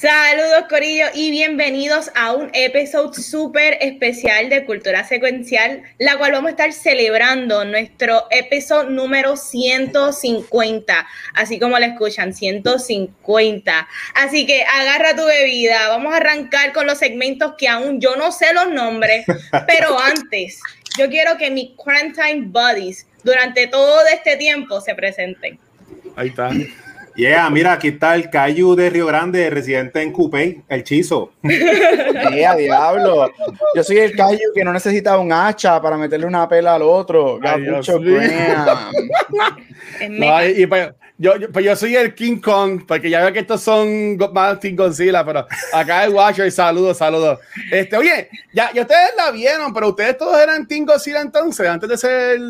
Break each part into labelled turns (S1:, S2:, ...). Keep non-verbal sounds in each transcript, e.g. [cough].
S1: Saludos Corillo y bienvenidos a un episodio súper especial de Cultura Secuencial, la cual vamos a estar celebrando nuestro episodio número 150, así como la escuchan, 150. Así que agarra tu bebida, vamos a arrancar con los segmentos que aún yo no sé los nombres, [laughs] pero antes, yo quiero que mis quarantine buddies durante todo este tiempo se presenten.
S2: Ahí está.
S3: Yeah, mira, aquí está el Cayu de Río Grande, residente en Coupé, el Chizo. [laughs]
S4: Yeah, diablo. Yo soy el Cayu que no necesita un hacha para meterle una pela al otro. Gabucho [laughs]
S2: no, y, yo, yo, pues yo soy el King Kong, porque ya veo que estos son más King Godzilla, pero acá el Watcher, saludos, saludos. Este, oye, ya, ya ustedes la vieron, pero ustedes todos eran Team Godzilla entonces, antes de ser,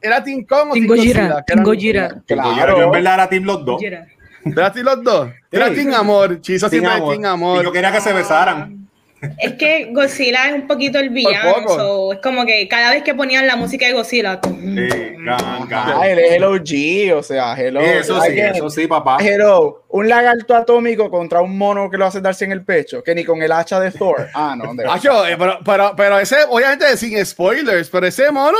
S2: ¿era Team Kong o Team
S5: Godzilla? Team Gojira.
S3: Claro. Yo en verdad era Team los dos.
S2: ¿Era Team los dos? Era Team Amor, Chizo siempre Team Amor.
S3: Y yo quería que se besaran.
S1: Es que Godzilla es un poquito el villano. So, es como que cada vez que ponían la música de Godzilla.
S3: Sí,
S4: ah, el OG, o sea, hello.
S3: Eso sí, eso sí, papá.
S4: Hello, un lagarto atómico contra un mono que lo hace darse en el pecho, que ni con el hacha de Thor. Ah, no, de
S2: Acho, eh, pero, pero, pero, ese, obviamente sin spoilers, pero ese mono.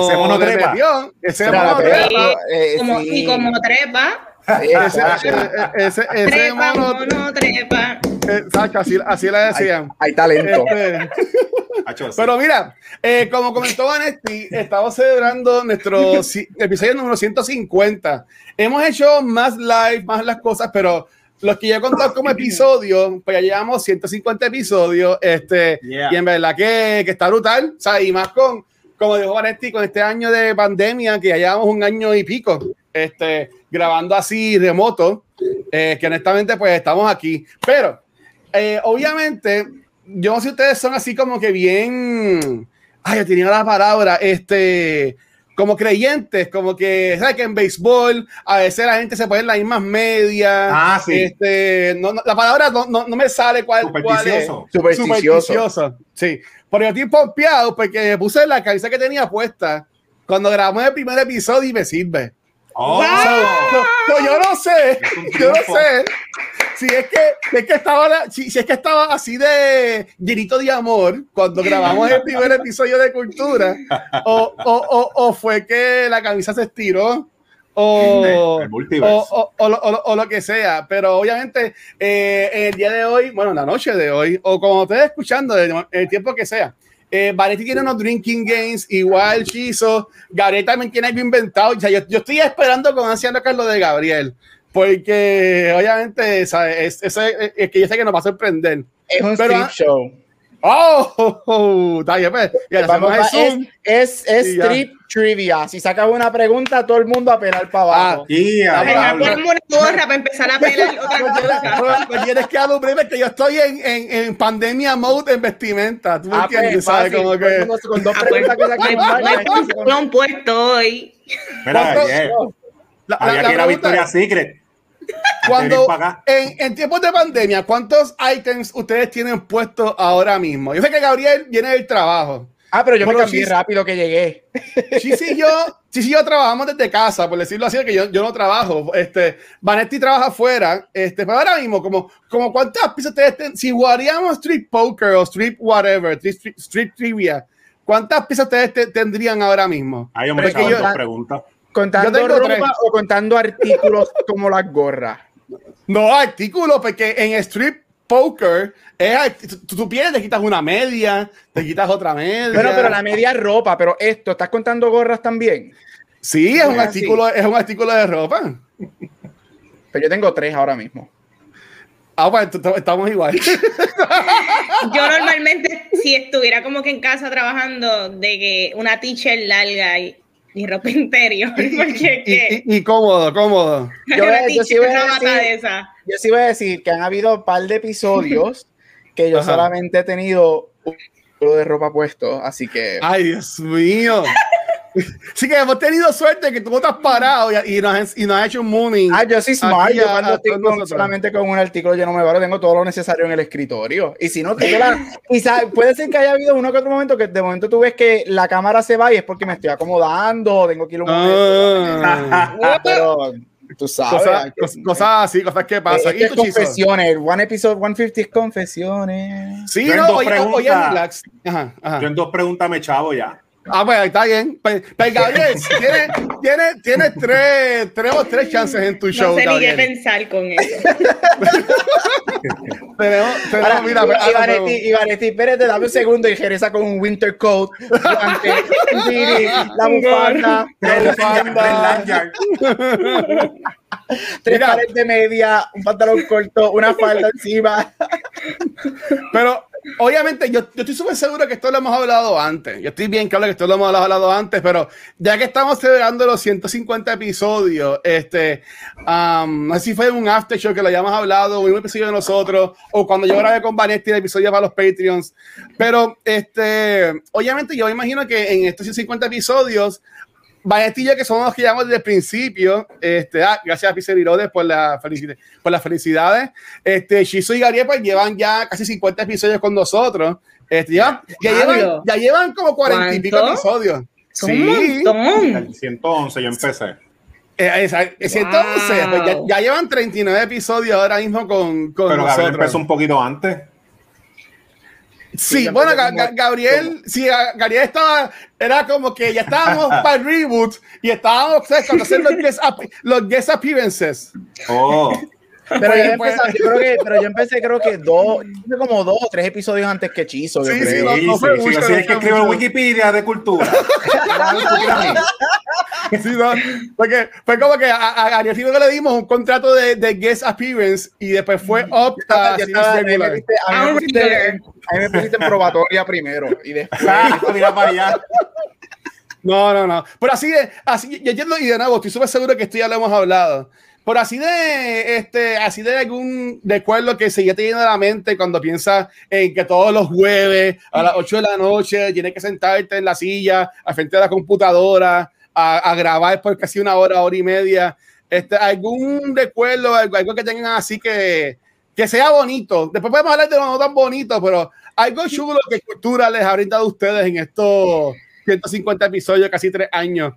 S3: Ese mono trepa.
S2: Ese mono trepa.
S1: Eh, como, Y como trepa.
S2: Ese, ese, ese,
S1: trepa, mono, mono trepa.
S2: Exacto, así, así le decían.
S4: Hay, talento.
S2: Este, pero mira, eh, como comentó Vanesti, estamos celebrando nuestro episodio número 150. Hemos hecho más live, más las cosas, pero los que ya he contado como episodio, pues ya llevamos 150 episodios, este, y en verdad que, que, está brutal, o sea, y más con, como dijo Vanesti, con este año de pandemia, que ya llevamos un año y pico, este, grabando así remoto, eh, que honestamente pues estamos aquí, pero eh, obviamente, yo no sé si ustedes son así como que bien. Ay, yo tenía la palabra, este. Como creyentes, como que, ¿sabes? Que en béisbol a veces la gente se pone en las mismas medias.
S3: Ah, sí.
S2: Este, no, la palabra no, no, me sale cuál,
S3: Supersticioso.
S2: cuál es. Supersticioso. Sí. Pero yo estoy pompeado porque puse la camisa que tenía puesta cuando grabamos el primer episodio y me sirve.
S3: Oh.
S2: yo no sé, [laughs] yo no sé si es que, es que estaba, si, es que estaba así de llenito de amor cuando grabamos el primer [laughs] episodio de Cultura, o, o, o, fue que la camisa se estiró. O, o, lo que sea, pero obviamente eh, el día de hoy, bueno, la noche de hoy, o como ustedes escuchando, el tiempo que sea, eh, Vanetti tiene unos drinking games, igual Chizo. Gabriel también tiene algo inventado. O sea, yo, yo, estoy esperando con ansia a Carlos de Gabriel. Porque obviamente ¿sabes? Es, es, es, que yo sé que nos va a sorprender.
S4: Es un Pero, strip show.
S2: Oh, está bien, pues.
S4: Vamos, es, es, es strip trivia. Si sacas una pregunta, todo el mundo a pelar para abajo.
S3: Ah, yeah,
S1: Ponme una gorra para empezar a pelar [laughs] otra cosa.
S2: Pues tienes que alumbrar que yo estoy en, en, en, pandemia mode en vestimenta. ¿Tú me ah, pues, entiendes? ¿Sabes? Como que...
S4: Con dos ah, preguntas que
S1: sacan. No, puesto hoy.
S3: Mira, la, Había que ir a Victoria Secret.
S2: Cuando en, en, tiempos de pandemia, ¿cuántos items ustedes tienen puestos ahora mismo? Yo sé que Gabriel viene del trabajo.
S4: Ah, pero yo me cambié rápido que llegué.
S2: Sí, sí, yo, sí, sí, yo trabajamos desde casa, por decirlo así, que yo, yo no trabajo. Este, Vanetti trabaja afuera. Este, pero ahora mismo, como, como cuántas piezas ustedes tienen, si jugaríamos Street Poker o Street Whatever, Street, street Trivia, ¿cuántas piezas ustedes tendrían ahora mismo?
S3: Hay hombre, que yo, pregunta.
S4: ¿Contando ropa o contando artículos [laughs] como las gorras?
S2: No, artículos, porque en Street Poker es, tú, pierdes, te quitas una media, te quitas otra media.
S4: Bueno, pero la media es ropa, pero esto, ¿estás contando gorras también?
S2: Sí, es un, artículo, es un artículo de ropa.
S4: Pero yo tengo tres ahora mismo.
S2: Ah, pues estamos igual. [laughs]
S1: Yo normalmente, si estuviera como que en casa trabajando, de que una teacher larga y y ropa [laughs] interior.
S2: y, cómodo, cómodo.
S4: Yo, sí voy a decir, yo sí voy a decir que han habido un par de episodios [laughs] que yo solamente he tenido un de ropa puesto, así que.
S2: ¡Ay, Dios mío! Sí que hemos tenido suerte que tú no estás parado y, y, nos, has, y nos has hecho un mooning.
S4: Ah, yo soy smart. Yo cuando estoy con, solamente con un artículo yo no me paro, tengo todo lo necesario en el escritorio. Y si no, tengo la, [laughs] quizá, puede ser que haya habido uno que otro momento que de momento tú ves que la cámara se va y es porque me estoy acomodando, tengo que ir un momento. Ah. [laughs] Pero tú sabes.
S2: Cosas, cosas así, cosas que pasan.
S4: Es, confesiones, one episode 150 es confesiones.
S3: Sí, yo no, en oye, oye, relax. Ajá, ajá. Yo en dos preguntas me chavo ya.
S2: Ah, pues está bien. Pues, pues Gabriel, [laughs] tienes tiene, tiene tres, tenemos tres chances en tu
S1: no
S2: show.
S1: No sé Gabriel. ni qué pensar con eso. [laughs]
S2: tenemos, tenemos,
S4: ahora, mira, pues, Ivanetti, Ivanetti, espérate, dame un segundo y Jereza con un winter coat, guante, [laughs] la bufanda, la bufanda. Tres Mira, pares de media, un pantalón corto, una falda encima.
S2: Pero obviamente yo, yo estoy súper seguro que esto lo hemos hablado antes. Yo estoy bien claro que esto lo hemos hablado antes, pero ya que estamos celebrando los 150 episodios, este, no sé si fue un after show que lo hayamos hablado, un episodio de nosotros, o cuando yo grabé con Vanetti el episodio para los Patreons. Pero, este, obviamente yo imagino que en estos 150 episodios Vanetti que somos los que llamamos desde el principio, este, ah, gracias a Pizzer por, la por las felicidades. Este, Shizu y Gabriel pues llevan ya casi 50 episodios con nosotros. Este, ya, ya, llevan, ya llevan como 40 y pico episodios.
S1: Sí, montón.
S3: 111 yo empecé.
S2: Eh, 111, wow. pues ya, ya, llevan 39 episodios ahora mismo con, con
S3: Pero
S2: nosotros.
S3: Gabriel empezó un poquito antes.
S2: Sí, bueno, Gabriel, sí, Gabriel estaba, era como que ya estábamos [laughs] para el reboot y estábamos, ¿sabes? Cuando hacer los guest, los guest appearances.
S3: Oh. [laughs]
S4: Pero, yo, empecé, yo creo que, pero yo empecé, creo que dos, como dos o tres episodios antes que Chizo.
S3: Sí, sí, no, no fue sí, mucho, sí, es que escribo en Wikipedia de cultura. [laughs]
S2: sí, no, porque fue como que a, a Ariel que le dimos un contrato de, de guest appearance y después fue up a,
S4: a, mí me pusiste en probatoria primero y después
S3: mira para allá.
S2: No, no, no. Pero así de, así, yo entiendo y de nuevo, estoy súper seguro que esto ya lo hemos hablado. Por así de, este, así de algún recuerdo que se te llena la mente cuando piensas en que todos los jueves a las 8 de la noche tienes que sentarte en la silla al frente de la computadora a, a grabar por casi una hora, hora y media. Este, algún recuerdo, algo, algo que tengan así que, que sea bonito. Después podemos hablar de lo no tan bonito, pero algo chulo que cultura les ha brindado a ustedes en estos 150 episodios, casi tres años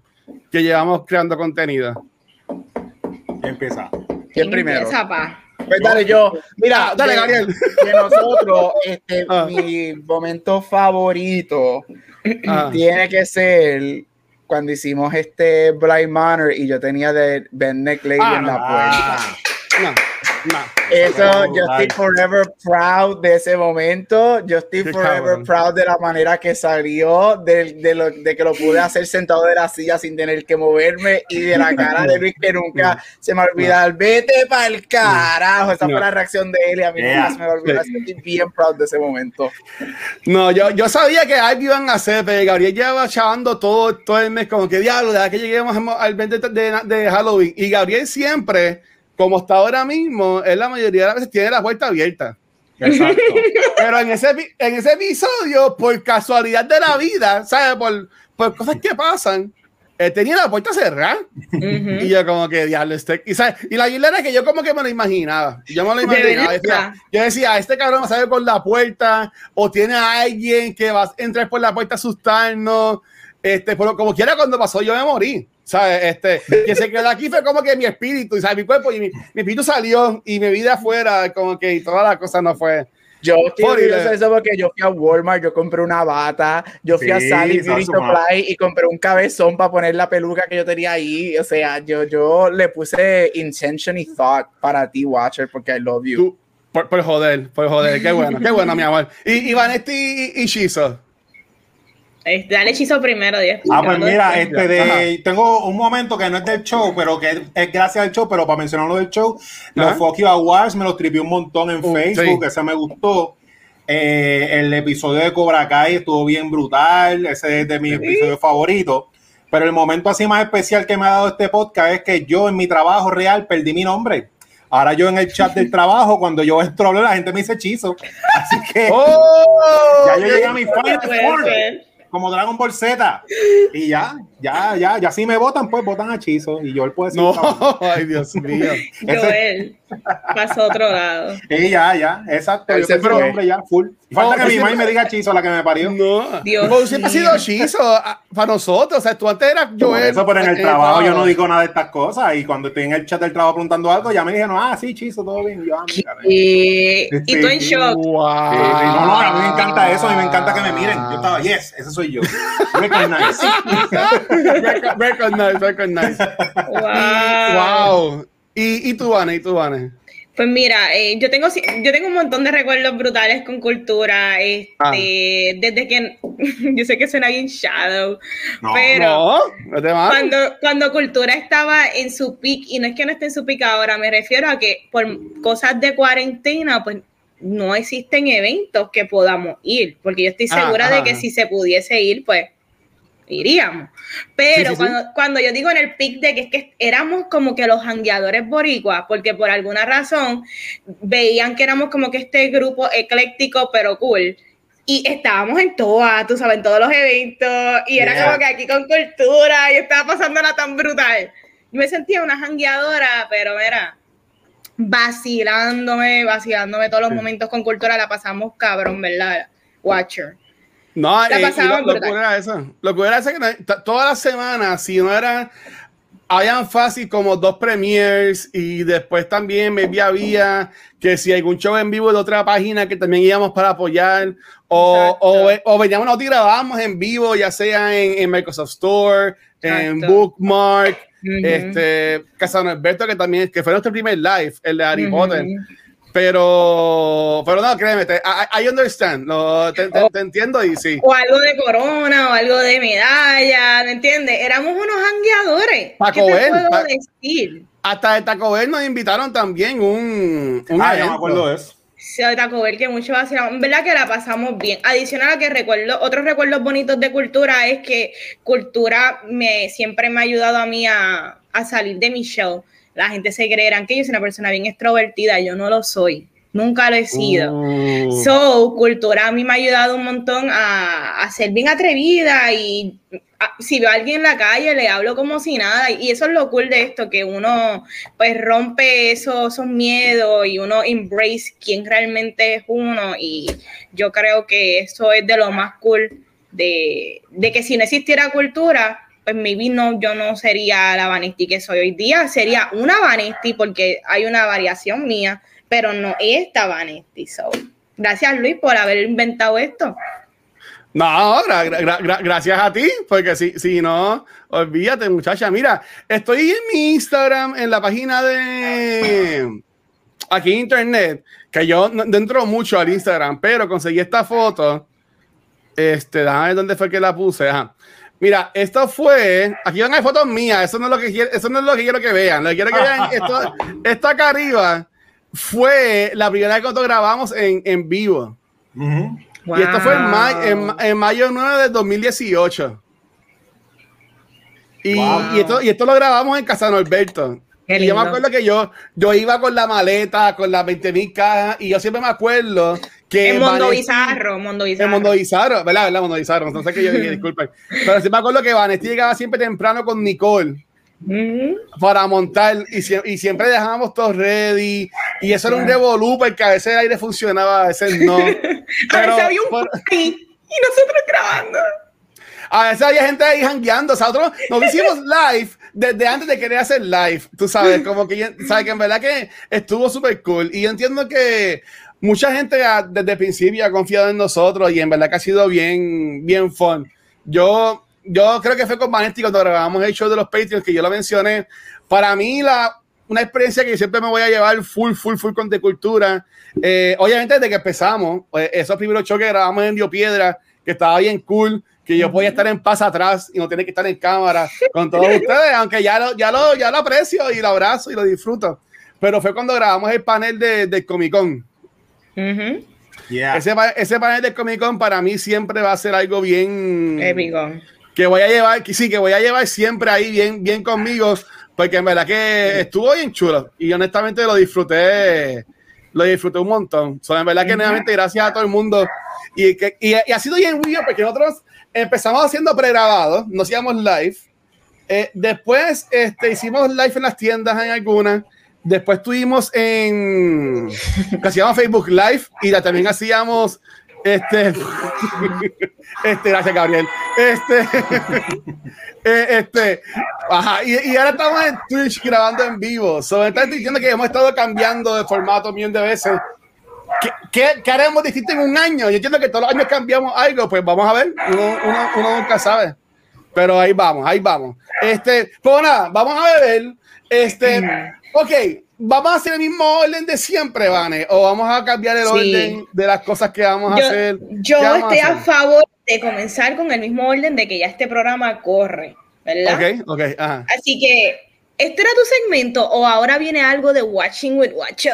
S2: que llevamos creando contenido.
S3: Empieza.
S4: ¿Quién primero?
S1: Empieza, pa.
S4: Pues dale yo. Mira,
S2: dale,
S4: de,
S2: Gabriel.
S4: De nosotros, [laughs] este, ah. mi momento favorito ah. tiene que ser cuando hicimos este Blind Manor y yo tenía de Ben Neck Lady ah, en la puerta.
S2: No, no.
S4: Eso, yo estoy forever proud de ese momento. Yo estoy forever proud de la manera que salió, de, de, lo, de, que lo pude hacer sentado de la silla sin tener que moverme y de la cara de Luis que nunca se me olvida. Vete para el carajo. Esa fue la reacción de él y a mí yeah. se me olvidó. Estoy bien proud de ese momento.
S2: No, yo, yo sabía que algo iban a hacer, pero Gabriel lleva chavando todo, todo el mes, como que diablo, de que lleguemos al 20 de, de Halloween. Y Gabriel siempre como está ahora mismo, él la mayoría de las veces tiene la puerta abierta.
S3: Exacto. [laughs]
S2: Pero en ese, en ese episodio, por casualidad de la vida, ¿sabes? Por, por cosas que pasan, él tenía la puerta cerrada. Uh -huh. Y yo como que, diablo, este... Y, ¿sabes? y la isla era que yo como que me lo imaginaba. Yo me lo imaginaba. Decía, yo decía, este cabrón va a salir por la puerta o tiene a alguien que va a entrar por la puerta a asustarnos. Este, pero como quiera, cuando pasó, yo me morí. ¿Sabes? Este, que se quedó aquí fue como que mi espíritu, ¿sabes? Mi cuerpo y mi, mi espíritu salió y mi vida afuera, como que y toda la cosa no fue.
S4: Yo estoy eso porque yo fui a Walmart, yo compré una bata, yo fui sí, a Sally Beauty Supply y compré un cabezón para poner la peluca que yo tenía ahí. O sea, yo, yo le puse intention y thought para ti, Watcher, porque I love you.
S2: Tú, por, por, joder, por joder, qué bueno, qué bueno, mi amor. Y, y Vanetti y, y Shizo.
S1: Este, dale hechizo primero, Dios.
S3: Ah, pues mira, este de, tengo un momento que no es del show, pero que es, gracias al show, pero para mencionarlo del show, los Fuck You Awards me los tripié un montón en uh, Facebook, sí. ese me gustó. Eh, el episodio de Cobra Kai estuvo bien brutal, ese es de mis ¿Sí? episodios favoritos. Pero el momento así más especial que me ha dado este podcast es que yo en mi trabajo real perdí mi nombre. Ahora yo en el chat del [laughs] trabajo, cuando yo entro, la gente me dice hechizo. Así que [laughs]
S2: oh,
S3: ya yo llegué a mi final como Dragon Ball Z. Y ya, Ya, ya, ya si me votan, pues votan a Chizo y Joel puede decir.
S2: No, [laughs] ay Dios [laughs] mío.
S1: Joel pasó otro lado.
S3: Sí, ya, ya, exacto. Yo soy hombre ya, full. Falta que mi mamá me diga Chizo, la que me parió.
S2: No, Dios Vos siempre ha sido Chizo ah, para nosotros. O sea, tú antes eras Joel.
S3: eso, pero en el trabajo yo no digo nada de estas cosas. Y cuando estoy en el chat del trabajo preguntando algo, ya me dijeron, ah, sí, Chizo, todo bien. Y, yo, ah,
S1: y, y tú en shock.
S3: Wow. no, no, a mí me encanta eso. A mí me encanta que me miren. Yo estaba, yes, ese soy yo. [laughs] Recognize.
S2: Recognize, recognize. Wow. wow. ¿Y, y tú, Vane? ¿Y tú, Vane?
S1: Pues mira, eh, yo tengo yo tengo un montón de recuerdos brutales con cultura, este, ah. desde que [laughs] yo sé que suena bien shadow, pero cuando, cuando cultura estaba en su peak, y no es que no esté en su peak ahora, me refiero a que por cosas de cuarentena, pues no existen eventos que podamos ir, porque yo estoy ah, segura de que si se pudiese ir, pues iríamos. Pero cuando, cuando, yo digo en el pic de que es que éramos como que los jangueadores boricuas, porque por alguna razón veían que éramos como que este grupo ecléctico pero cool. Y estábamos en todas, tú sabes, en todos los eventos, y era como que aquí con cultura, y estaba pasándola tan brutal. Yo me sentía una jangueadora, pero mira, vacilándome, vacilándome todos los momentos con cultura, la pasamos cabrón, ¿verdad? Watcher.
S2: No, eh, lo, que era eso. Lo que era eso que todas las semanas, si no era, habían fácil como dos premiers y después también me había que si algún show en vivo de otra página que también íbamos para apoyar o, o, o, veníamos nosotros y grabábamos en vivo, ya sea en, Microsoft Store, en Bookmark, este, Casano Alberto, que también que fue nuestro primer live, el de Harry Potter. Pero, pero no, créeme, te, I, understand, te, te, entiendo y sí.
S1: O algo de corona, o algo de medalla, ¿me entiendes? Éramos unos hangueadores.
S2: Taco ¿Qué te puedo decir? Hasta de Taco Bell nos invitaron también un, un
S3: ah, yo me acuerdo de eso.
S1: Sí, de Taco Bell, que mucho vacilamos. verdad que la pasamos bien. Adicional a que recuerdo, otros recuerdos bonitos de cultura es que cultura me siempre me ha ayudado a mí a, a salir de mi show la gente se creerán que yo soy una persona bien extrovertida, yo no lo soy, nunca lo he sido. Oh. So, cultura a mí me ha ayudado un montón a, ser bien atrevida y si veo a alguien en la calle le hablo como si nada y eso es lo cool de esto, que uno pues rompe esos, esos miedos y uno embrace quién realmente es uno y yo creo que eso es de lo más cool de, de que si no existiera cultura, pues maybe no, yo no sería la Vanesti que soy hoy día, sería una Vanesti porque hay una variación mía, pero no esta Vanesti. So, gracias Luis por haber inventado esto.
S2: No, gracias a ti, porque si, si no, olvídate muchacha. Mira, estoy en mi Instagram, en la página de aquí internet, que yo dentro mucho al Instagram, pero conseguí esta foto. Este, déjame ver dónde fue que la puse. Ajá. Mira, esto fue. Aquí van a fotos mías. Eso no es lo que quiero, eso no es lo que quiero que vean. Lo que quiero que vean esto, [laughs] esto acá arriba fue la primera vez que nosotros grabamos en, en vivo. Y esto fue en, en, mayo 9 de 2018. Y, y, esto, y esto lo grabamos en Casa Norberto. Y yo me acuerdo que yo, yo iba con la maleta, con las 20 mil cajas, y yo siempre me acuerdo que.
S1: En Mundo Bizarro, Mundo Bizarro.
S2: En Mundo Bizarro, ¿verdad? ¿verdad? Mundo Bizarro. Entonces que yo dije, disculpen. Pero sí me acuerdo que Vanesti llegaba siempre temprano con Nicole. Para montar y, y, siempre dejábamos todo ready y eso era un revolú porque a veces el aire funcionaba, a veces no.
S1: Pero, [laughs] a veces había un por... y nosotros grabando.
S2: A veces había gente ahí jangueando. O sea, nosotros nos hicimos live desde antes de querer hacer live. Tú sabes, como que, sabes que en verdad que estuvo súper cool. Y yo entiendo que mucha gente desde el principio ha confiado en nosotros y en verdad que ha sido bien, bien fun. Yo, yo creo que fue con Vanetti cuando grabamos el show de los Patreons, que yo lo mencioné. Para mí, la, una experiencia que siempre me voy a llevar full, full, full con de cultura. Eh, obviamente, desde que empezamos, pues, esos primeros shows que grabamos en Dio Piedra, que estaba bien cool que yo podía estar en paz atrás y no tener que estar en cámara con todos [laughs] ustedes, aunque ya lo, ya, lo, ya lo aprecio y lo abrazo y lo disfruto. Pero fue cuando grabamos el panel de, de Comic Con. Ese, ese, panel de Comic Con para mí siempre va a ser algo bien
S1: épico.
S2: Que voy a llevar, que sí, que voy a llevar siempre ahí bien, bien conmigo, porque en verdad que estuvo bien chulo y honestamente lo disfruté, lo disfruté un montón. So, en verdad que nuevamente gracias a todo el mundo y, que, y, ha sido bien weird porque nosotros empezamos haciendo pregrabados, nos íbamos live. Eh, después este, hicimos live en las tiendas en algunas. Después estuvimos en que hacíamos Facebook Live y también hacíamos este, [laughs] este, gracias Gabriel. Este, [laughs] eh, este, ajá, y, ahora estamos en Twitch grabando en vivo. Sobre estás diciendo que hemos estado cambiando de formato un millón de veces. ¿Qué, ¿Qué, haremos distinto en un año? Yo entiendo que todos los años cambiamos algo, pues vamos a ver. Uno, uno, uno nunca sabe. Pero ahí vamos, ahí vamos. Este, pues nada, vamos a ver. Este, ok, vamos a hacer el mismo orden de siempre, Vane, o vamos a cambiar el orden de las cosas que vamos a hacer.
S1: Yo estoy a, favor de comenzar con el mismo orden de que ya este programa corre, ¿verdad?
S2: Ok, ok, ajá.
S1: Así que, ¿este era tu segmento o ahora viene algo de Watching with Watcho?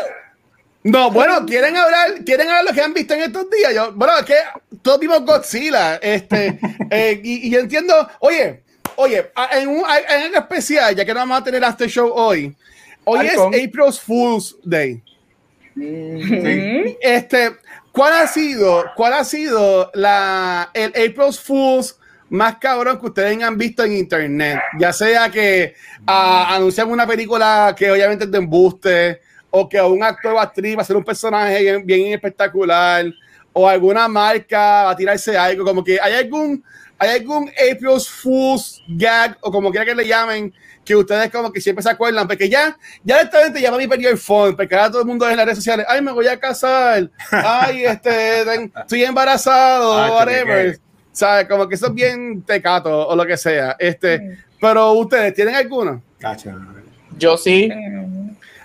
S2: No, bueno, quieren hablar, quieren hablar lo que han visto en estos días. Yo, bueno, es que todos vimos Godzilla, este, [laughs] eh, y, y, yo entiendo, oye, oye, en un, en especial, ya que no vamos a tener este show hoy, hoy es April Fool's Day. Este, ¿cuál ha sido, cuál ha sido la, el April Fool's más cabrón que ustedes han visto en internet? Ya sea que uh, anuncian una película que obviamente es de embuste, o que un actor o actriz va a ser un personaje bien, espectacular, o alguna marca va a tirarse algo, como que hay algún, hay algún April Fool's gag, o como quiera que le llamen, que ustedes como que siempre se acuerdan, porque ya, ya directamente llama mi periodo phone, porque ahora todo el mundo en las redes sociales, ay, me voy a casar, ay, [laughs] este, estoy embarazado, whatever, ¿sabes? Como que eso es bien tecato, o lo que sea, este, pero ustedes, ¿tienen alguno?
S4: Yo sí.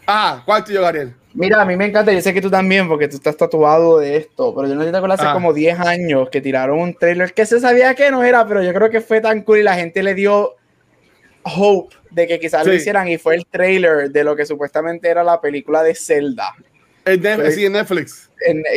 S2: Ah, ¿cuál tuyo, Gabriel?
S4: Mira, a mí me encanta, yo sé que tú también, porque tú estás tatuado de esto, pero yo no te acuerdas hace ah. como 10 años que tiraron un trailer que se sabía que no era, pero yo creo que fue tan cool y la gente le dio hope de que quizás lo hicieran y fue el trailer de lo que supuestamente era la película de Zelda.
S2: En sí, en Netflix.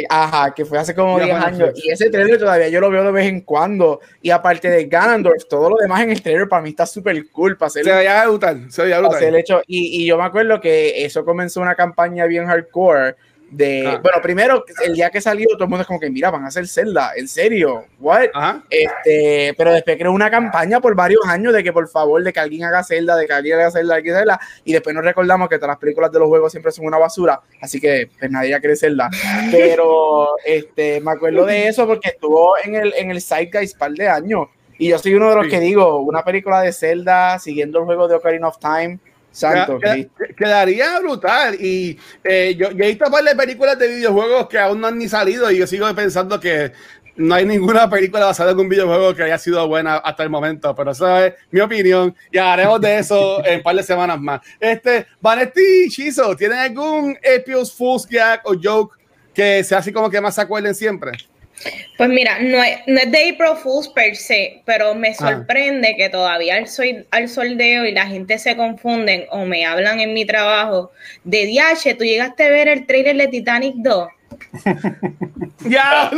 S4: Ajá, que fue hace como 10 años. Y ese trailer todavía yo lo veo de vez en cuando. Y aparte de Ganondorf, todo lo demás en el trailer para mí está súper cool. Para hacer,
S2: se veía brutal, se veía brutal.
S4: hecho, y, y yo me acuerdo que eso comenzó una campaña bien hardcore de, ah. bueno, primero, el día que salió, todo el mundo es como que, mira, van a hacer Zelda, ¿en serio? ¿What? Este, pero después creó una campaña por varios años de que por favor, de que alguien haga Zelda, de que alguien haga Zelda, de que Zelda, y después nos recordamos que todas las películas de los juegos siempre son una basura, así que pues nadie ya quiere Zelda. [laughs] Pero, este, me acuerdo de eso porque estuvo en el, en el Zeitgeist par de años, y yo soy uno de los que digo, una película de Zelda, siguiendo el juego de Ocarina of Time, Santo,
S2: quedaría brutal. Y eh, yo, he visto varias películas de videojuegos que aún no han ni salido y yo sigo pensando que no hay ninguna película basada en un videojuego que haya sido buena hasta el momento, pero esa es mi opinión y haremos de eso [laughs] en un par de semanas más. Este, Vanetti Chizo, ¿tienen algún Epios Fool's Gag o joke que sea así como que más se acuerden siempre?
S1: Pues mira, no es, no es de April Fools per se, pero me ah. sorprende que todavía al, soy, al soldeo y la gente se confunden o me hablan en mi trabajo de DH, tú llegaste a ver el trailer de Titanic 2.
S2: ya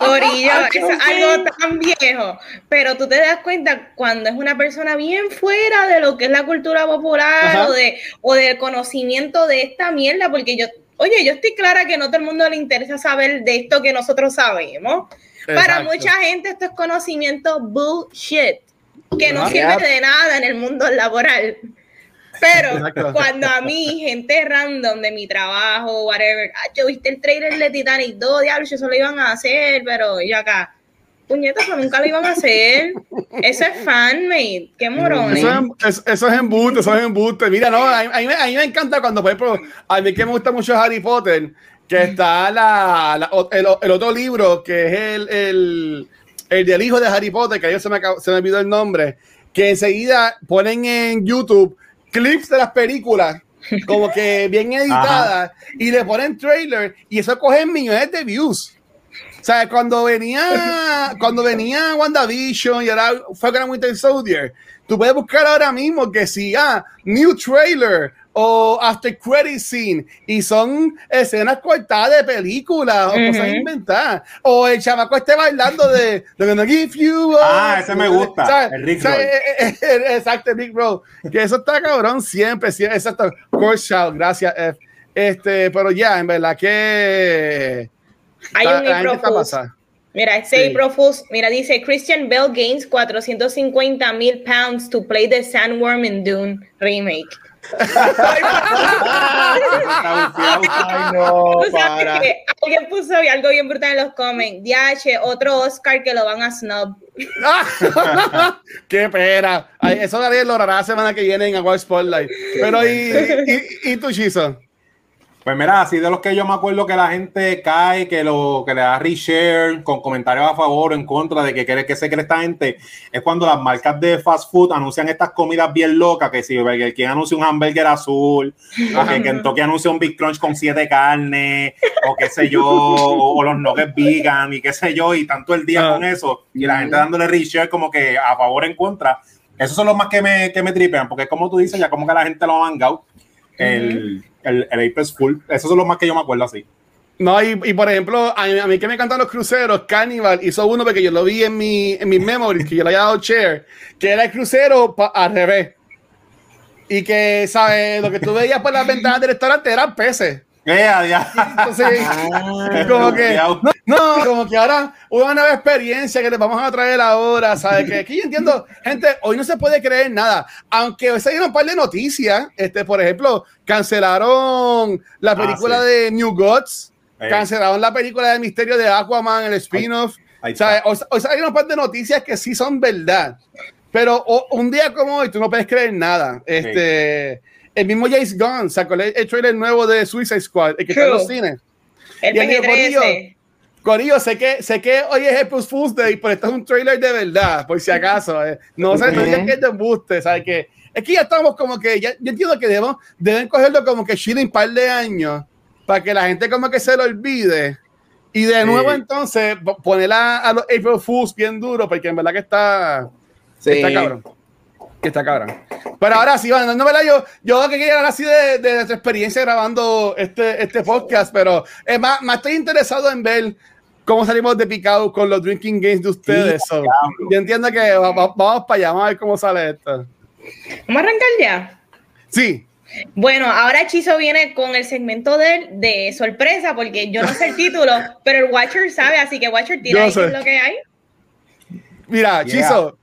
S1: Orillo, es algo tan viejo, pero tú te das cuenta cuando es una persona bien fuera de lo que es la cultura popular o, de, o del conocimiento de esta mierda, porque yo Oye, yo estoy clara que no todo el mundo le interesa saber de esto que nosotros sabemos. Para mucha gente esto es conocimiento bullshit, que no, sirve de nada en el mundo laboral. Pero cuando a mí, gente random de mi trabajo, whatever, ah, yo viste el trailer de Titanic 2, diablo, eso lo iban a hacer, pero yo acá, puñetas, pero nunca lo iban a hacer. Eso es fanmade, qué morones. Eso
S2: es, eso es embuste, eso es embuste. Mira, no, a, mí, a mí me encanta cuando, por ejemplo, a mí que me gusta mucho Harry Potter, que está la, el, el, otro libro, que es el, el, el, del hijo de Harry Potter, que a se me, se me olvidó el nombre, que enseguida ponen en YouTube clips de las películas como que bien [laughs] editadas y le ponen trailer y eso coge millones de views. O sea, cuando venía, cuando venía WandaVision y ahora fue Gran Winter Soldier, tú puedes buscar ahora mismo que si, ah, new trailer o after credit scene y son escenas cortadas de películas o cosas inventadas. O el chamaco esté bailando de They're gonna give you
S3: ah ese me gusta el Rick Roll [laughs]
S2: exacto Rick Roll que eso está cabrón siempre, siempre exacto. Course gracias este pero ya en verdad que
S1: hay un April Mira, say Profus, mira, dice Christian Bell gains 450 mil pounds to play the Sandworm in Dune remake. Ay, no, para. Que alguien puso algo bien brutal en los comments. DH, otro Oscar que lo van a snob. [laughs]
S2: Qué pena. eso lo logrará la semana que viene en Agua Spotlight. Pero, ¿y, y, y tu Chizo?
S3: Pues mira, así de los que yo me acuerdo que la gente cae, que lo que le da reshare con comentarios a favor o en contra de que quiere que se cree esta gente, es cuando las marcas de fast food anuncian estas comidas bien locas, que si Burger King anuncia un hamburger azul, o que Kentucky anuncia un Big Crunch con siete carnes, o qué sé yo, o, los nuggets vegan y qué sé yo, y tanto el día con eso, y la gente dándole reshare como que a favor o en contra. Esos son los más que me, que me tripean, porque como tú dices, ya como que la gente lo ha mangado. El, el, el Apex Full. Esos son los más que yo me acuerdo así.
S2: No, y, y, por ejemplo, a mí, que me encantan los cruceros, Carnival hizo uno porque yo lo vi en mi, en mis memories, que yo le había dado share, que era el crucero al revés. Y que, ¿sabes? Lo que tú veías por las ventanas del restaurante eran peces. Entonces, [laughs] ah, como que, no, como que ahora una nueva experiencia que te vamos a traer ahora, ¿sabes? Que aquí yo entiendo, gente, hoy no se puede creer nada, aunque hoy salieron un par de noticias, este, por ejemplo, cancelaron la ah, película de New Gods, cancelaron la película de Misterio de Aquaman, el spin-off, hoy, hoy salieron un par de noticias que sí son verdad, pero un día como hoy tú no puedes creer nada, este el mismo James Gunn sacó el, trailer nuevo de Suicide Squad, el que está en los cines. El y el Corillo, sé que, sé que hoy es April Fool's Day, pero esto es un trailer de verdad, por si acaso. Eh. No sé, no digan que es de embuste, ¿sabes? Que, es que ya estamos como que, ya, yo entiendo que debemos, deben cogerlo como que chile un par de años para que la gente como que se lo olvide. Y de nuevo entonces poner a, los April Fools bien duro, porque en verdad que está, sí. está cabrón que está cabrón. Pero ahora sí, bueno, no, ¿verdad? Yo, yo que quería hablar así de, de, nuestra experiencia grabando este, este podcast, pero es más, más estoy interesado en ver cómo salimos de picado con los drinking games de ustedes. yo entiendo que vamos, para allá, vamos a ver cómo sale esto.
S1: ¿Vamos a arrancar ya?
S2: Sí.
S1: Bueno, ahora Chizo viene con el segmento de, de sorpresa, porque yo no sé el título, [laughs] pero el Watcher sabe, así que Watcher, tira ahí lo que hay.
S2: Mira, Chizo,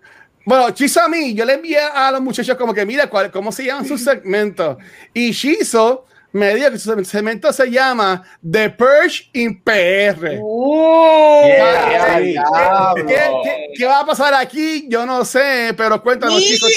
S2: bueno, Chizo a mí, yo le envié a los muchachos como que, mira, cuál, ¿cómo se llaman sus [laughs] segmentos? Y Chizo me dijo que su segmento se llama The Purge in PR. ¿Qué, va a pasar aquí? Yo no sé, pero cuéntanos, Chizo,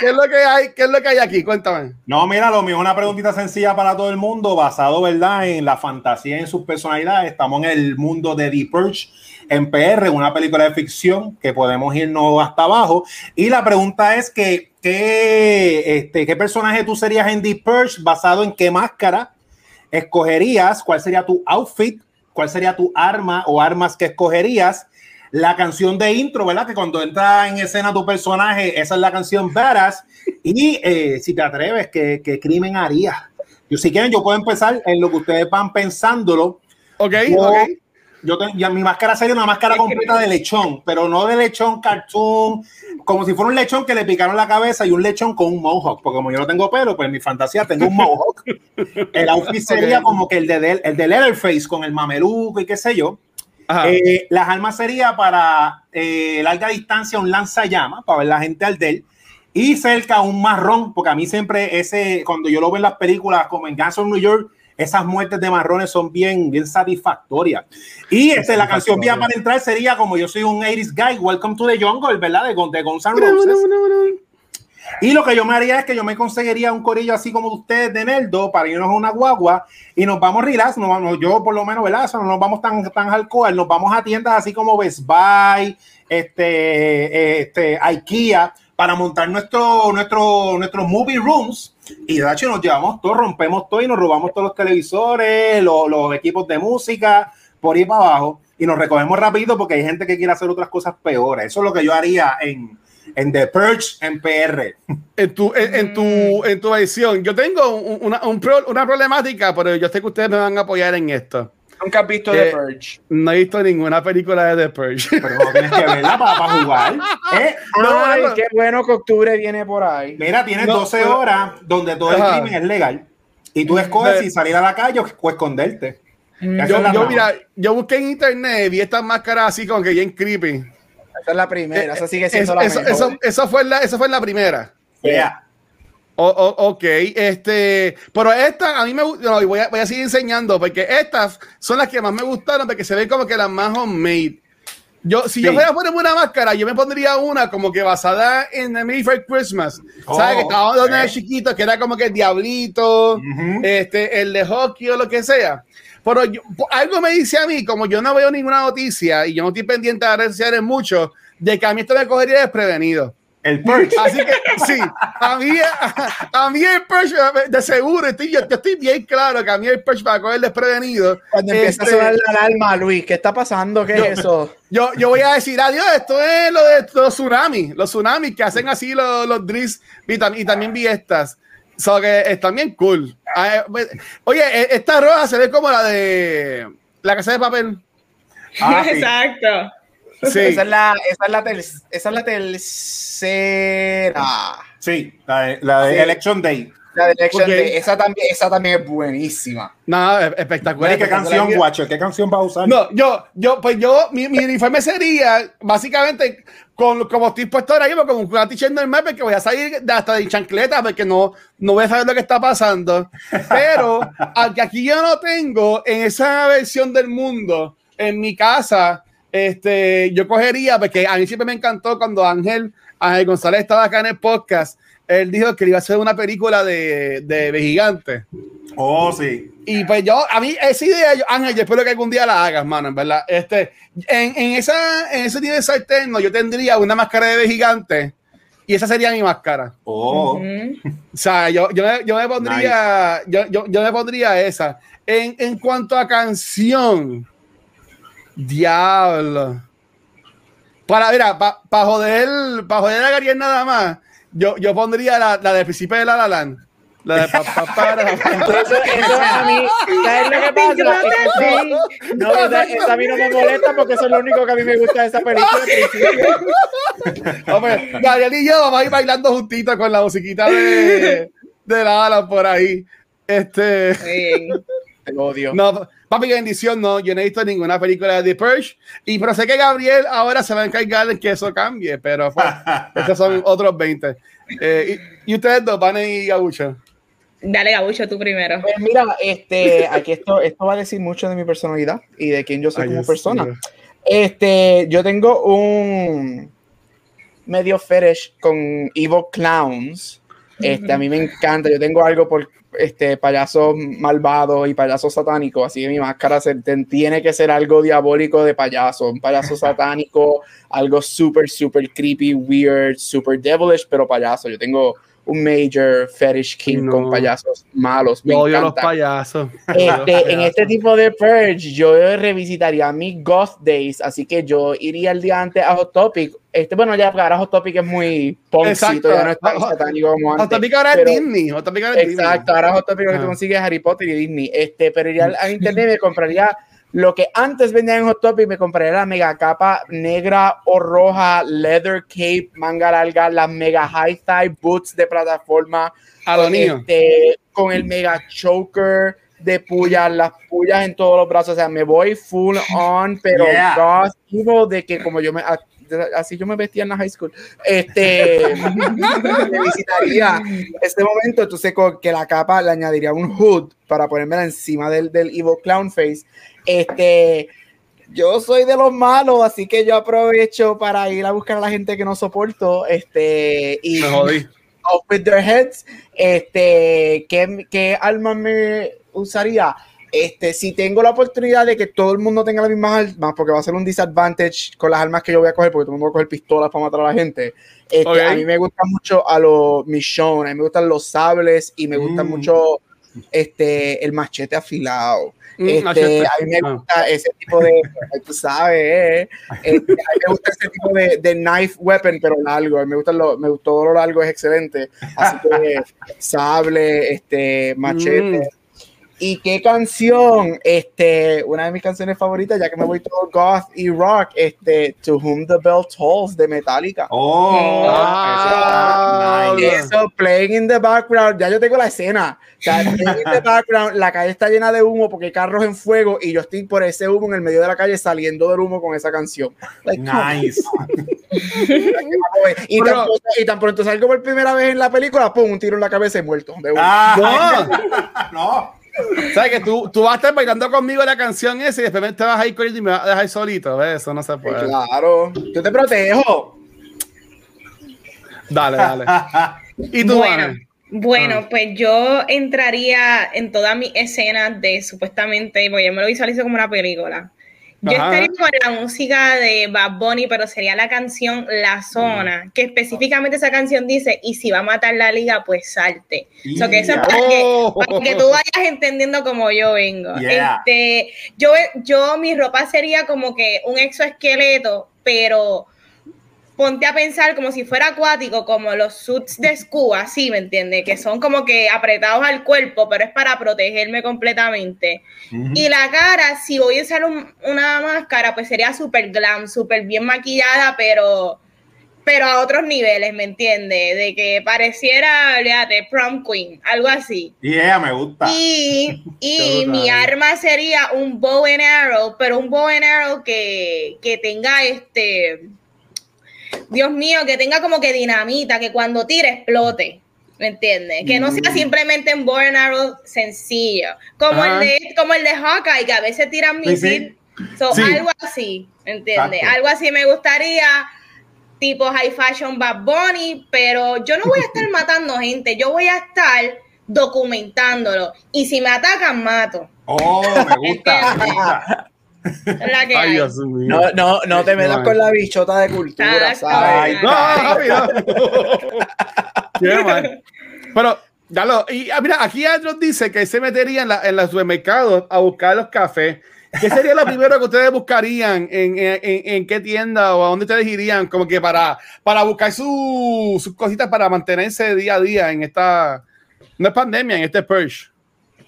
S2: ¿qué, es lo que hay, ¿qué es lo que hay aquí? Cuéntame.
S3: No, mira, lo mío una preguntita sencilla para todo el mundo, basado, ¿verdad?, en la fantasía y en sus personalidades. Estamos en el mundo de The Purge en PR, una película de ficción que podemos irnos hasta abajo. Y la pregunta es que, ¿qué, este, ¿qué personaje tú serías en The Purge basado en qué máscara escogerías? ¿Cuál sería tu outfit? ¿Cuál sería tu arma o armas que escogerías? La canción de intro, ¿verdad? Que cuando entra en escena tu personaje, esa es la canción Badass. Y eh, si te atreves, ¿qué, ¿qué, crimen harías? Yo, si quieren, yo puedo empezar en lo que ustedes van pensándolo.
S2: Ok, ok
S3: yo ya mi máscara sería una máscara completa de lechón, pero no de lechón cartoon, como si fuera un lechón que le picaron la cabeza y un lechón con un mohawk, porque como yo no tengo pelo, pues en mi fantasía tengo un mohawk. [laughs] el outfit sería como que el de, el de Leatherface con el mameluco y qué sé yo. Eh, las armas sería para eh, larga distancia un lanzallamas para ver la gente al del y cerca un marrón, porque a mí siempre ese, cuando yo lo veo en las películas como en Guns of New York, esas muertes de marrones son bien, bien satisfactorias. Y este, la canción vía para entrar sería como yo soy un 80s guy, Welcome to the Jungle, ¿verdad? De, de Guns N' Roses. Y lo que yo me haría es que yo me conseguiría un corillo así como ustedes de Neldo para irnos a una guagua y nos vamos a relax, vamos, yo por lo menos, ¿verdad? no nos vamos tan, tan alcohol, nos vamos a tiendas así como Best Buy, este, este, IKEA, para montar nuestro, nuestro, nuestros movie rooms y de hecho nos llevamos todo, rompemos todo y nos robamos todos los televisores, los, los equipos de música, por ir para abajo y nos recogemos rápido porque hay gente que quiere hacer otras cosas peores. Eso es lo que yo haría en, en The Purge en PR.
S2: En tu, en, tu, en tu edición, yo tengo una, un una problemática, pero yo sé que ustedes me van a apoyar en esto.
S4: Nunca has visto The Purge.
S2: No he visto ninguna película de The Purge.
S3: Pero no tienes que verla para, jugar. ¿Eh?
S4: Ay, qué bueno que octubre viene por ahí.
S3: Mira, tienes 12 horas donde todo el crimen es legal. Y tú escoges si salir a la calle o esconderte.
S2: Yo, yo, mira, yo busqué en internet, vi estas máscaras así como que bien creepy.
S4: Esa es la primera, esa sigue siendo
S2: la eso, eso, eso, fue la, eso fue la primera.
S3: Yeah.
S2: Ok, este, pero esta a mí me no, voy, a, voy a seguir enseñando porque estas son las que más me gustaron porque se ven como que las más homemade. Yo, si yo fuera a ponerme una máscara, yo me pondría una como que basada en The Merry Christmas. ¿Sabes? Que estaba donde era chiquito, que era como que el Diablito, este, el de hockey o lo que sea. Pero algo me dice a mí, como yo no veo ninguna noticia y yo no estoy pendiente de redes sociales mucho, de que a mí esto me cogería desprevenido.
S3: El perch.
S2: Así que sí, a mí, a, mí el perch, de seguro, estoy, yo, estoy bien claro que a mí el perch va a coger desprevenido.
S4: Cuando empieza a este, sonar la alarma, Luis, ¿qué está pasando? ¿Qué es eso?
S2: Yo, yo voy a decir, adiós, esto es lo de los tsunamis, los tsunamis que hacen así los, los drills y, y también vi estas. So que están bien cool. Ah, pues, oye, e, esta roja se ve como la de la casa de papel. [laughs]
S1: Ah, Exacto.
S4: Sí. Esa es la, esa es la, esa es la tercera.
S3: Sí, la de, la de Election Day.
S4: La de Election Day. Esa también, esa también es buenísima.
S2: Nada, espectacular.
S3: ¿Qué canción, Watcher? ¿Qué canción va a usar?
S2: No, yo, yo, pues yo, mi, mi uniforme sería básicamente con, como estoy puesto ahora mismo, como un t-shirt normal, porque voy a salir de, hasta de chancleta, porque no, no voy a saber lo que está pasando. Pero, [laughs] aunque aquí yo no tengo en esa versión del mundo, en mi casa, este, yo cogería, porque a mí siempre me encantó cuando Ángel, Ángel González estaba acá en el podcast, él dijo que iba a hacer una película de, de, gigante.
S3: Oh, sí.
S2: Y pues yo, a mí, esa idea, yo, Ángel, yo espero que algún día la hagas, mano, en verdad. Este, en, en, esa, en ese nivel alterno, yo tendría una máscara de gigante y esa sería mi máscara.
S3: Oh.
S2: O sea, yo, yo, yo me pondría, yo, yo, yo, me pondría esa. En, en cuanto a canción, Diablo. Para, mira, para pa joder, para joder a Gabriel nada más, yo, yo pondría la, la del principio de La La Land. La de papá para. Eso,
S4: eso a mí, ¿sabes lo que pasa? no, esa, a mí no me molesta porque eso es lo único que a mí me gusta de esa película.
S2: Hombre, Gabriel y yo vamos a ir bailando juntitos con la musiquita de, de La La por ahí. Este.
S4: Te odio.
S2: No, Papi, bendición, no, yo no he visto ninguna película de The Purge, y pero sé que Gabriel ahora se va a encargar de que eso cambie, pero pues, [laughs] estos son otros 20. Eh, y, ustedes dos, van y Gabucho.
S1: Dale, Gabucho, tú primero.
S4: Pues mira, este, aquí esto, esto va a decir mucho de mi personalidad y de quién yo soy como persona. Este, yo tengo un medio fetish con Evil Clowns. Este, a mí me encanta. Yo tengo algo por este, payasos malvados y payasos satánicos, así que mi máscara se, tiene que ser algo diabólico de payaso, un payaso [laughs] satánico, algo súper, súper creepy, weird, super devilish, pero payaso. Yo tengo un major fetish king con payasos malos.
S2: Me odio los payasos.
S4: Este, en este tipo de purge, yo revisitaría mi Goth Days, así que yo iría el día antes a Hot Topic. Este, bueno, ya ahora Hot Topic es muy poncito, ya no es tan satánico como antes.
S2: Hot Topic ahora es Disney. Hot Topic ahora
S4: es exacto, ahora Hot Topic lo que tú consigues Harry Potter y Disney. Este, pero iría a internet y me compraría lo que antes vendían en Hot Topic, me compraría la mega capa negra o roja, leather cape, manga larga, las mega high thigh boots de plataforma.
S2: A lo
S4: este, Con el mega choker de pullas, las pullas en todos los brazos. O sea, me voy full on, pero yeah. de que como yo me así yo me vestía en la high school. Este, [laughs] me visitaría este momento, entonces con que la capa le añadiría un hood para ponérmela encima del, del Evil Clown Face. Este, yo soy de los malos, así que yo aprovecho para ir a buscar a la gente que no soporto. Este, y
S2: me jodí.
S4: Off with their heads. Este, ¿qué, qué arma me usaría? Este, si tengo la oportunidad de que todo el mundo tenga las mismas armas, porque va a ser un disadvantage con las armas que yo voy a coger, porque todo el mundo va a coger pistolas para matar a la gente. Este, A mí me gusta mucho a los Michonne, a mí me gustan los sables y me gusta mm. mucho este, el machete afilado. Mm, este, a mí me ah. gusta ese tipo de, [laughs] tú sabes, eh, este, a mí me gusta ese tipo de, de knife weapon, pero largo. Me gusta lo, me todo lo largo, es excelente. Así que [laughs] sable, este, machete. Mm. ¿Y qué canción? Este, una de mis canciones favoritas, ya que me voy todo goth y rock, este, To Whom the Bell Tolls de Metallica.
S3: Oh,
S4: ah, eso, playing in the background. Ya yo tengo la escena. O sea, playing in the [laughs] background, la calle está llena de humo porque hay carros en fuego y yo estoy por ese humo en el medio de la calle saliendo del humo con esa canción.
S3: nice.
S4: y, tan pronto, y, tan pronto, salgo por primera vez en la película, pum, un tiro en la cabeza y muerto. De
S2: ah, no. [laughs] ¿Sabes que tú, tú vas a estar bailando conmigo la canción esa y después te vas a ir corriendo y me vas a dejar solito? ¿ves? Eso no se puede.
S4: Claro, yo te protejo.
S2: Dale, dale. [laughs]
S1: ¿Y tú, bueno, bueno, ah. pues yo entraría en todas mis escenas de supuestamente, porque yo me lo visualizo como una película. Yo estaría con la música de Bad Bunny, pero sería la canción La Zona, que específicamente esa canción dice, y si va a matar la liga, pues salte. So que eso es para, que, tú vayas entendiendo cómo yo vengo. Este, yo, yo, mi ropa sería como que un exoesqueleto, pero ponte a pensar como si fuera acuático, como los suits de scuba, así, ¿me entiendes? Que son como que apretados al cuerpo, pero es para protegerme completamente. Y la cara, si voy a usar una máscara, pues sería súper glam, súper bien maquillada, pero, pero a otros niveles, ¿me entiendes? De que pareciera, de prom queen, algo así.
S3: Y ella me gusta.
S1: Y, [laughs] y mi arma sería un bow and arrow, pero un bow and arrow que, que tenga este Dios mío, que tenga como que dinamita, que cuando tire explote. ¿Me entiendes? Que no sea mm. simplemente un bow arrow sencillo. Como el, de, como el de Hawkeye, que a veces tiran misil. Algo así, ¿me entiendes? Algo así me gustaría, tipo high fashion Bad Bunny, pero yo no voy a estar [laughs] matando gente, yo voy a estar documentándolo. Y si me atacan, mato.
S3: Oh, me [laughs] gusta.
S4: No, no, no te metas con la bichota de cultura, ¿sabes?
S2: no, [laughs] Pero, lo y ah, mira, aquí otros dice que se metería en, la, en los supermercados a buscar los cafés. ¿Qué sería lo primero que ustedes buscarían? ¿En, en, en qué tienda o a dónde ustedes irían? Como que para, para buscar sus cositas para mantenerse día a día en esta, no es pandemia, en este purge.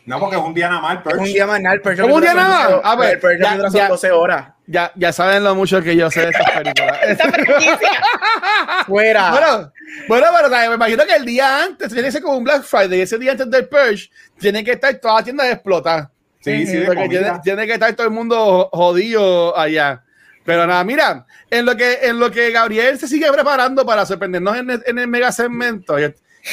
S3: No, porque es un día nada más
S4: Es un día más nada,
S2: el un día nada?
S4: A ver, el ya, ya, 12 horas.
S2: Ya, ya saben lo mucho que yo sé de estas películas. [laughs] [laughs]
S4: Fuera.
S2: Bueno, bueno, pero me imagino que el día antes tiene que ser como un Black Friday. Ese día antes del Purge tiene que estar toda la tienda de explotar. Sí, sí, porque tiene, tiene, que estar todo el mundo jodido allá. Pero nada, mira, en lo que, en lo que Gabriel se sigue preparando para sorprendernos en el, en el mega segmento.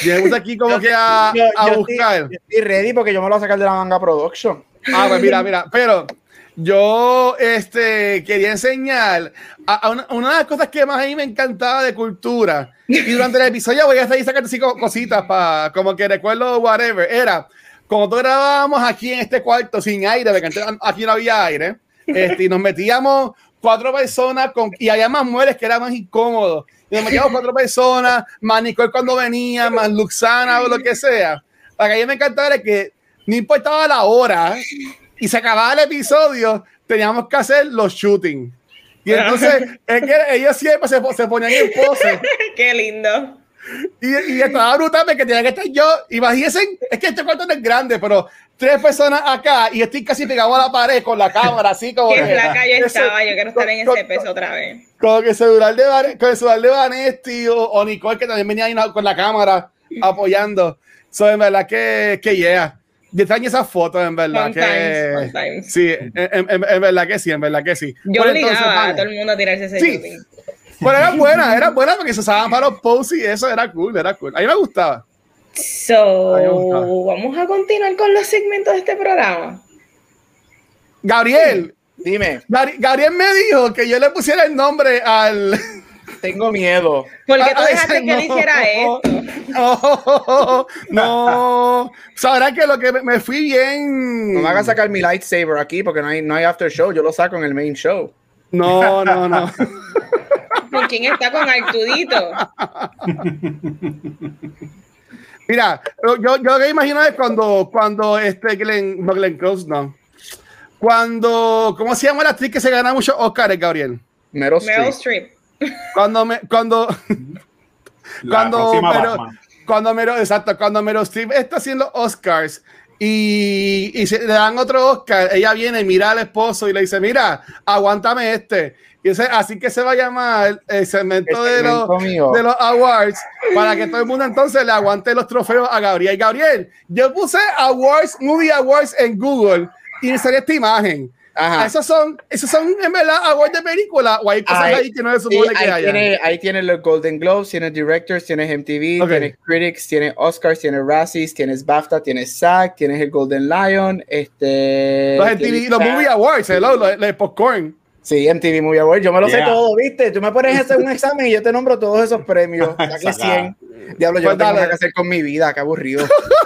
S2: Llegamos aquí como que a, a buscar.
S4: Estoy, ready porque yo me lo voy a sacar de la manga production.
S2: Ah, pues mira, mira, pero yo este, quería enseñar a, una, de las cosas que más a mí me encantaba de cultura. Y durante el episodio voy a estar ahí sacando así cositas para como que recuerdo whatever. Era como tú grabábamos aquí en este cuarto sin aire, porque aquí no había aire. Este, y nos metíamos cuatro personas con, y había más muebles que era más incómodo. Y nos metíamos cuatro personas, más Nicole cuando venía, más Luxana o lo que sea. Para que a mí me encantaba que no importaba la hora y se acababa el episodio, teníamos que hacer los shootings. Y entonces es que ellos siempre se, se ponían en pose. [laughs]
S1: Qué lindo.
S2: Y, y estaba brutal que tenía que estar yo. Imagínense, es que este cuarto no es grande, pero tres personas acá y estoy casi pegado a la pared con la cámara, así como.
S1: que la calle estaba, yo quiero estar en ese peso otra vez.
S2: Que el celular de, con el celular de Vanesti o, o, Nicole, que también venía ahí con la cámara [laughs] apoyando. So, en verdad que, que yeah. Yo extraño esas fotos, en verdad que. Sí, en, en, verdad que sí, en verdad que sí.
S1: Yo obligaba a todo el mundo a tirarse ese sí.
S2: Pero era [laughs] buena, era buena porque se usaban para los posts y eso era cool, era cool. A mí me gustaba.
S1: So, vamos a continuar con los segmentos de este programa.
S2: Gabriel,
S4: dime.
S2: Gabriel me dijo que yo le pusiera el nombre al. [laughs]
S4: Tengo miedo.
S1: ¿Por qué tú dejaste [laughs] que él hiciera esto?
S2: No, [laughs] no. Sabrá que lo que me fui bien.
S4: No me hagas sacar mi lightsaber aquí porque no hay, no hay after show. Yo lo saco en el main show.
S2: No, no, no.
S1: ¿Con quién está con Artudito?
S2: Mira, yo, yo que imagino es cuando, cuando este Glenn, no Glenn Close, no. Cuando, ¿cómo se llama la actriz que se gana muchos Oscars, Gabriel?
S1: Meryl, Streep.
S2: Cuando me, cuando, cuando, pero, cuando Meryl, exacto, cuando Meryl Streep está haciendo Oscars y, y se, le dan otro Oscar, ella viene, mira al esposo y le dice, mira, aguántame este. Y ese, así que se va a llamar el segmento, de, los, de los awards para que todo el mundo entonces le aguante los trofeos a Gabriel. Gabriel, yo puse Awards, Movie Awards en Google y me salió esta imagen. Ajá. Esos son, esos son en verdad awards de película o hay cosas ahí, que no se supone que
S4: haya. Tiene, ahí tiene los Golden Globes, tiene Directors, tiene MTV, tiene Critics, tiene Oscars, tiene Razzies, tienes BAFTA, tienes SAG, tienes el Golden Lion, este...
S2: Los MTV, los Movie Awards, los, los, los popcorn.
S4: Sí, MTV Movie Awards, yo me lo sé todo, ¿viste? Tú me pones hacer un examen y yo te nombro todos esos premios. [laughs] que 100. Diablo, yo pues tengo que hacer con mi vida, qué aburrido.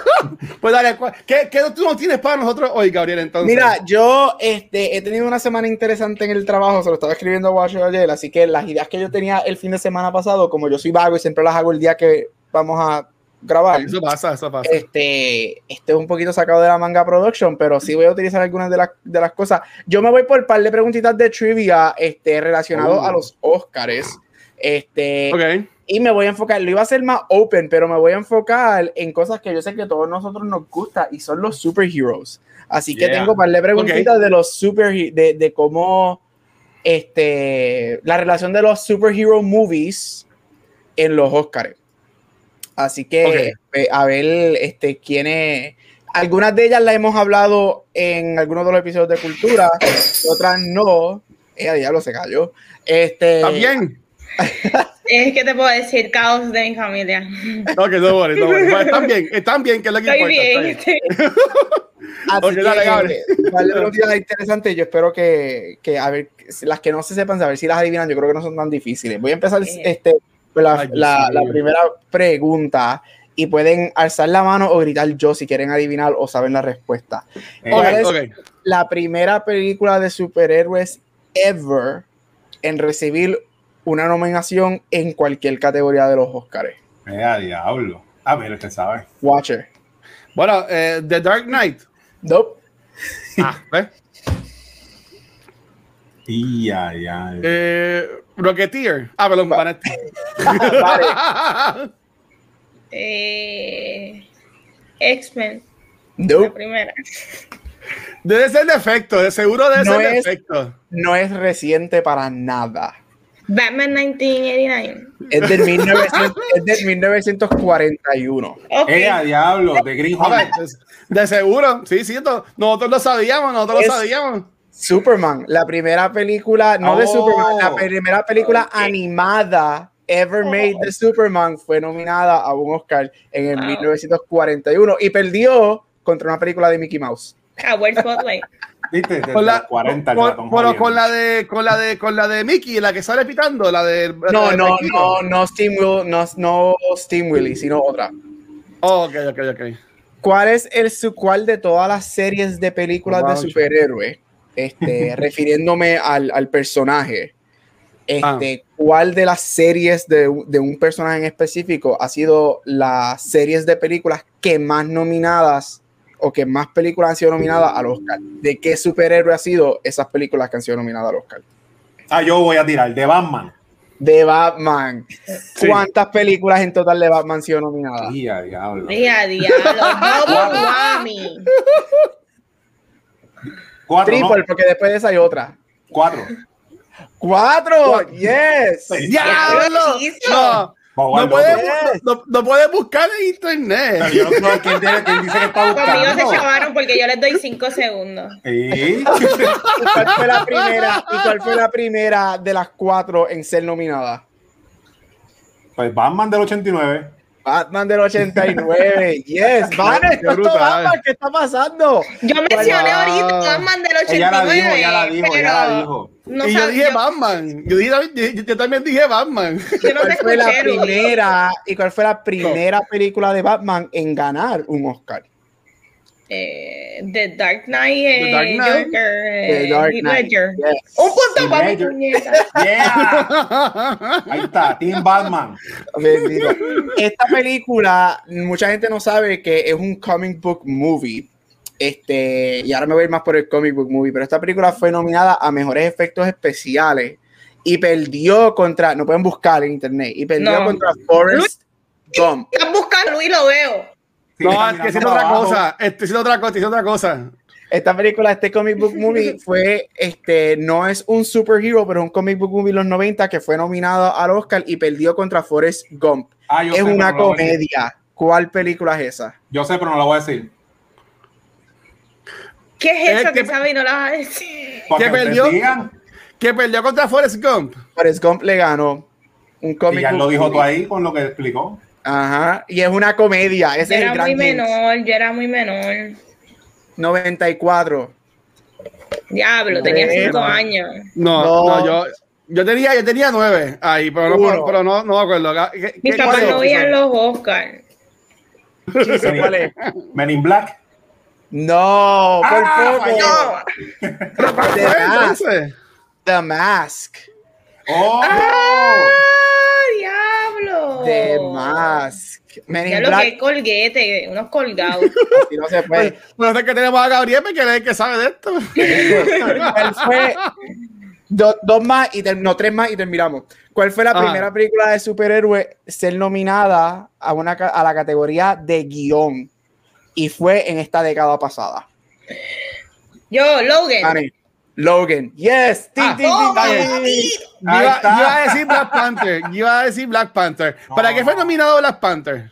S4: [laughs]
S2: pues dale, ¿qué, ¿qué, tú no tienes para nosotros hoy, Gabriel? Entonces,
S4: mira, yo este, he tenido una semana interesante en el trabajo, se lo estaba escribiendo a Washer ayer, así que las ideas que yo tenía el fin de semana pasado, como yo soy vago y siempre las hago el día que vamos a grabar.
S2: Eso pasa, eso pasa.
S4: Este, este es un poquito sacado de la manga production, pero sí voy a utilizar algunas de, las, de las cosas. Yo me voy por un par de preguntitas de trivia este, relacionados a oh. los Oscars. Este,
S2: okay.
S4: Y me voy a enfocar, lo iba a hacer más open, pero me voy a enfocar en cosas que yo sé que todos nosotros nos gusta y son los superheroes. Así que tengo un par de preguntitas de los super, de, de cómo este, la relación de los superhero movies en los Oscars. Así que a ver este, quiénes. Algunas de ellas las hemos hablado en algunos de los episodios de cultura, otras no. Ella diablo se cayó. Este,
S2: También.
S1: es que te puedo decir caos de mi familia.
S2: No, que no, no, no. Están bien, están bien, que es lo que
S1: Estoy Bien, [laughs]
S4: Así que, vale, interesante. Yo espero que, que, a ver, las que no se sepan, a ver si las adivinan. Yo creo que no son tan difíciles. Voy a empezar eh. este la, la, primera pregunta y pueden alzar la mano o gritar yo si quieren adivinar o saben la respuesta. es la primera película de superhéroes ever en recibir una nominación en cualquier categoría de los Oscars?
S3: Eh, diablo. A ver, usted sabe.
S4: Watcher.
S2: Bueno, eh, The Dark Knight.
S4: Nope.
S2: Ah, ¿ves?
S3: Y ya, ya.
S2: Eh, Rocketeer. Ah, perdón, [laughs] vale.
S1: eh, X-Men.
S4: No.
S1: La primera.
S2: Debe ser de efecto, de seguro debe ser de efecto.
S4: No es reciente para nada.
S1: Batman 1989.
S4: Es del, 1900, es del 1941.
S3: Okay. Eh, diablo, de Green
S2: De seguro, sí, sí, nosotros lo sabíamos, nosotros lo sabíamos.
S4: Superman, la primera película, no de Superman, la oh. primera película animada ever oh. made de Superman fue nominada a un Oscar en el 1941 y perdió contra una película de Mickey Mouse.
S1: Ah, Spotlight. [laughs]
S3: ¿Viste? Con la, 40
S2: con, con, con, la de con la de con la de Mickey, la que sale pitando, la de
S4: No, no, no, no Steam Will, no, no Steam Willy, sino otra.
S2: Oh, ok, ok, ok.
S4: ¿Cuál es el su cuál de todas las series de películas de superhéroes este, [laughs] refiriéndome al, al personaje, este, ah. ¿cuál de las series de, de, un personaje en específico ha sido las series de películas que más nominadas o que más películas han sido nominadas al Oscar? ¿De qué superhéroe ha sido esas películas que han sido nominadas al Oscar?
S3: Ah, yo voy a tirar, de Batman.
S4: De Batman. ¿Cuántas películas en total de Batman han sido nominadas?
S3: Día, diablo.
S1: Día, diablo.
S4: Cuatro, Triple, porque después de esa hay otra.
S3: Cuatro.
S4: ¡Cuatro! ¡Yes!
S2: ¡Diablo! No. No puedes, no, no puedes, buscar en internet.
S3: Pero yo no sé quién, quién, dice que está buscando.
S1: Conmigo se chavaron porque yo les doy cinco segundos. [laughs]
S3: ¿Y?
S4: cuál fue la primera? ¿Y cuál fue la primera de las cuatro en ser nominada?
S3: Pues Batman del 89.
S4: Batman del 89, [laughs] yes, Batman, ¿qué está pasando?
S1: Yo mencioné ahorita Batman del 89. Ella la dijo,
S3: ella la dijo, ella la dijo.
S2: y yo dije Batman, yo, dije, yo, también dije Batman.
S4: Yo no ¿Cuál fue la primera, ¿Y cuál fue la primera película de Batman en ganar un Oscar?
S1: Eh, The Dark Knight, The Dark
S2: Knight.
S1: Joker, The Dark Knight. Un punto para mi puñeta.
S3: Yeah. Ahí está, Team Batman.
S4: Esta película, mucha gente no sabe que es un comic book movie. Este, y ahora me voy a ir más por el comic book movie, pero esta película fue nominada a mejores efectos especiales y perdió contra, no pueden buscar en internet, y perdió contra Forrest Gump.
S1: Buscando y lo veo.
S2: No, es que es otra cosa. Estoy otra cosa, es otra cosa.
S4: Esta película, este comic book movie, [laughs] fue, este, no es un superhero, pero es un comic book movie de los 90 que fue nominado al Oscar y perdió contra Forrest Gump. Ah, es una comedia. ¿Cuál película es esa?
S3: Yo sé, pero no la voy a decir.
S1: ¿Qué es eso que, sabe y no la vas a decir?
S2: ¿Qué perdió? ¿Qué perdió contra Forrest Gump?
S4: Forrest Gump le ganó
S3: un cómic. Y ya lo dijo tú ahí con lo que explicó.
S4: Ajá, y es una comedia. Ese
S1: yo
S4: es
S1: era muy menor, yo era muy menor.
S4: 94.
S1: Diablo, tenía 5 años.
S2: No, no, yo, yo tenía, yo tenía 9 ahí, pero no, pero no, no me acuerdo.
S1: ¿Qué, Mis papás no veían los Oscars.
S3: ¿Cuál es? Men in Black.
S4: No, por
S1: ah,
S4: poco. The [laughs] Mask. The Mask.
S2: Oh.
S1: ¡Ah!
S4: The Mask.
S1: ya lo que es colguete, unos colgados. [laughs]
S4: Así no se puede.
S2: Bueno, es que tenemos a Gabriel, que es el que sabe de esto. [laughs]
S4: Él fue dos, dos más y no, tres más y terminamos. ¿Cuál fue la primera película de superhéroe ser nominada a, una, a la categoría de guion? Y fue en esta década pasada.
S1: Yo, Logan.
S4: Logan, yes.
S2: Ah, iba, a decir Black Panther. iba a decir Black Panther. ¿Para qué fue nominado Black Panther?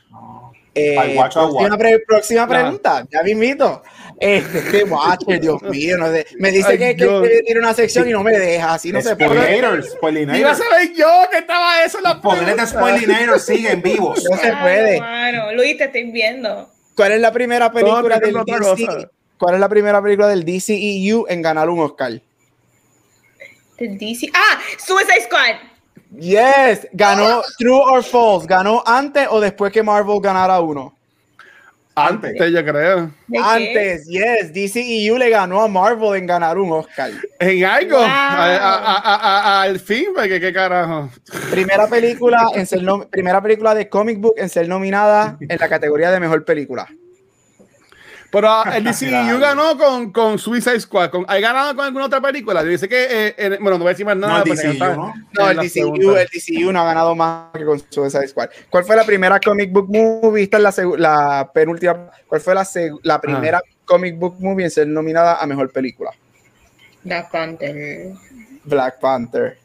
S4: Eh, próxima, próxima pregunta, ya me invito. Este, este Watcher, [laughs] Dios mío, no sé. me dice que, que, tiene una sección y no me deja, así no se puede.
S3: Spoilinators.
S2: Iba a saber yo que estaba eso en la
S3: Pobrete Spoilinators siguen vivos.
S4: No se puede.
S1: Bueno, Luis, te estoy viendo.
S4: ¿Cuál es la primera película del DC? ¿Cuál es la primera película del DCEU en ganar un Oscar?
S1: Del DC. Ah, Suicide Squad.
S4: Yes, ganó True or False. ¿Ganó antes o después que Marvel ganara uno?
S2: Antes, yo creo.
S4: Antes, yes. DCEU le ganó a Marvel en ganar un Oscar.
S2: En algo. Al fin, porque qué carajo.
S4: Primera película, en ser primera película de comic book en ser nominada en la categoría de mejor película.
S2: Pero ah, el [laughs] DCU ganó con, con Suicide Squad. Con, ¿Hay ganado con alguna otra película? Dice que, eh, eh, bueno, no voy a decir más nada.
S4: No, el DCU, ¿no? no el, DCU, el DCU no ha ganado más que con Suicide Squad. ¿Cuál fue la primera comic book movie? Esta es la, la penúltima. ¿Cuál fue la, la primera comic book movie en ser nominada a mejor película?
S1: Black Panther.
S4: Black Panther.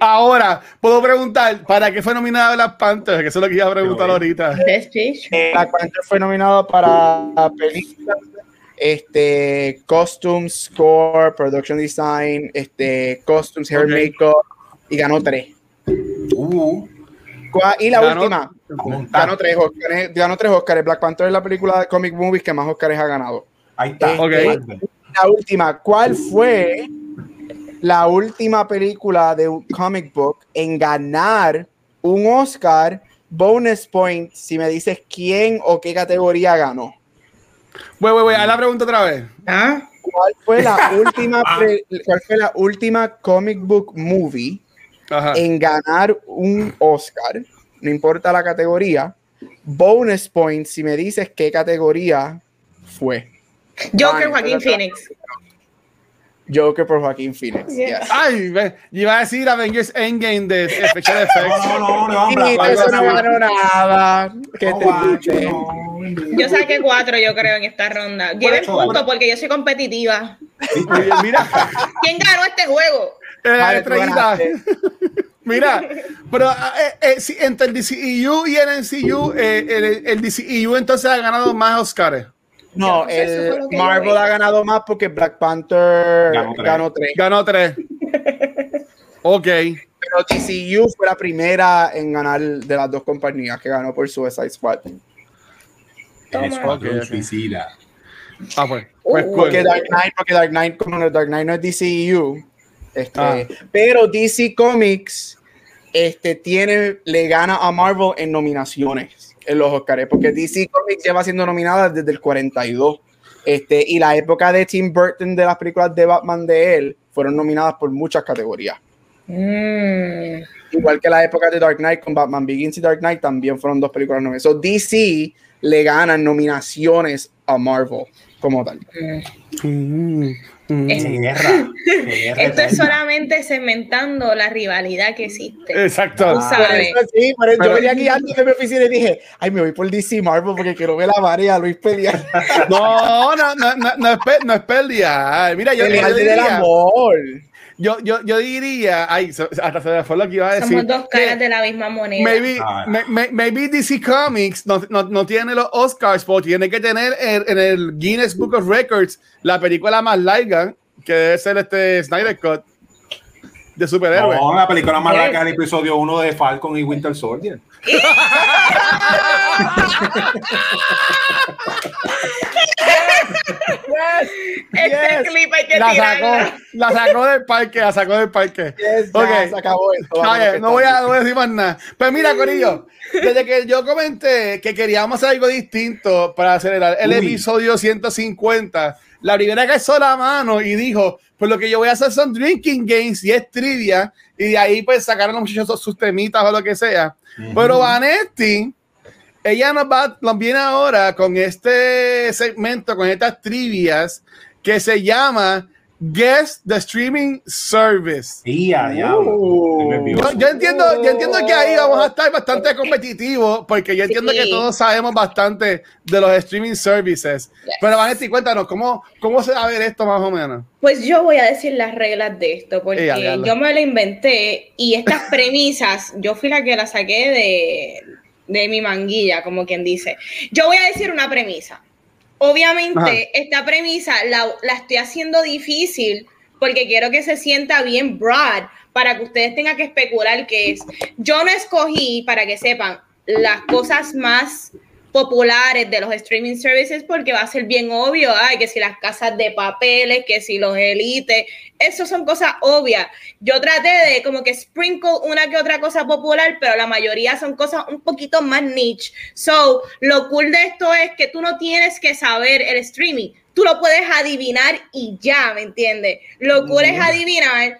S2: Ahora, puedo preguntar, ¿para qué fue nominada Black Panther? Que eso es lo que iba a preguntar ahorita.
S4: Eh, Black Panther fue nominado para película, este, costume, score, production design, este, costumes, hair makeup, y ganó tres.
S3: Uh.
S4: Y la última, ganó tres Oscars. Ganó tres Oscars. Black Panther es la película de comic movies que más Oscars ha ganado.
S3: Ahí está.
S4: Este, la última, ¿cuál fue la última película de un comic book en ganar un Oscar, bonus point, si me dices quién o qué categoría ganó.
S2: Voy, voy, voy, a la pregunta otra vez.
S4: ¿Ah? ¿Cuál fue la [laughs] última, cuál fue la última comic book movie en ganar un Oscar? No importa la categoría. Bonus point si me dices qué categoría fue.
S1: Joker Joaquín Phoenix.
S4: Joker por Joaquín Phoenix.
S2: Ay, iba a decir Avengers Endgame de Special Effects.
S3: No, no, no, no,
S4: no, eso no ganó nada. ¿Qué te
S1: Yo saqué cuatro, yo creo, en esta ronda. Lleven punto porque yo soy competitiva.
S2: Mira.
S1: ¿Quién ganó este juego?
S2: Eh, [laughs] Mira, pero eh, eh, entre el DCEU y el NCU, eh, el, el DCEU entonces ha ganado más Oscars.
S4: No, el Marvel ha ganado más porque Black Panther ganó tres.
S2: Ganó tres. [laughs] ok.
S4: Pero TCU fue la primera en ganar de las dos compañías que ganó por Suicide Squad.
S3: Okay,
S2: suicida. Ah, pues.
S4: pues porque, Dark Knight, porque Dark Knight, como Dark Knight no es DCU, este, ah. pero DC Comics este, tiene, le gana a Marvel en nominaciones en los Oscars, porque DC Comics lleva siendo nominada desde el 42. Este, y la época de Tim Burton de las películas de Batman de él fueron nominadas por muchas categorías.
S1: Mm.
S4: Igual que la época de Dark Knight con Batman Begins y Dark Knight también fueron dos películas nominadas. So DC le ganan nominaciones a Marvel como tal.
S1: Mm. Mm. Esto es solamente cementando la rivalidad que existe.
S2: Exacto.
S4: Sí, pero yo venía aquí antes de mi oficina y dije, ay, me voy por DC Marvel porque quiero ver la María a Luis pelear. [laughs]
S2: no, no, no, no, no, es, pe no es pelear. Mira, yo,
S4: yo diría, amor.
S2: Yo, yo, yo diría, ay, hasta se me fue lo que iba a decir.
S1: Somos dos caras de la misma moneda.
S2: Maybe, ah. maybe DC Comics no, no, no, tiene los Oscars, pero tiene que tener en, en, el Guinness Book of Records la película más larga, que debe ser este Snyder Cut de superhéroes.
S3: No, la película más larga es el episodio 1 de Falcon y Winter Soldier. [laughs] [laughs]
S1: este clip hay que
S2: la sacó, la sacó del parque, la sacó del parque.
S4: okay. se acabó esto.
S2: no, voy a, no, voy a, decir más nada. Pues mira, Corillo, [laughs] desde que yo comenté que queríamos hacer algo distinto para acelerar el episodio 150, la primera que hizo la mano y dijo, pues lo que yo voy a hacer son drinking games y es trivia, y de ahí pues sacaron los muchachos sus temitas o lo que sea. Pero Vanetti, ella nos va, nos viene ahora con este segmento, con estas trivias que se llama Guess the Streaming Service.
S3: Uh.
S2: yo, entiendo, yo entiendo que ahí vamos a estar bastante competitivos porque yo entiendo que todos sabemos bastante de los streaming services. Pero Vanetti, cuéntanos, ¿cómo, ¿cómo se va a ver esto más o menos?
S1: Pues yo voy a decir las reglas de esto porque yo me lo inventé y estas [laughs] premisas, yo fui la que las saqué de, de mi manguilla, como quien dice. Yo voy a decir una premisa Obviamente, esta premisa la, la, estoy haciendo difícil porque quiero que se sienta bien broad para que ustedes tengan que especular qué es. Yo no escogí, para que sepan, las cosas más populares de los streaming services porque va a ser bien obvio, ay, que si las casas de papeles, que si los élites, eso son cosas obvias. Yo traté de como que sprinkle una que otra cosa popular, pero la mayoría son cosas un poquito más niche. So, lo cool de esto es que tú no tienes que saber el streaming, tú lo puedes adivinar y ya, ¿me entiendes? Lo cool es adivinar,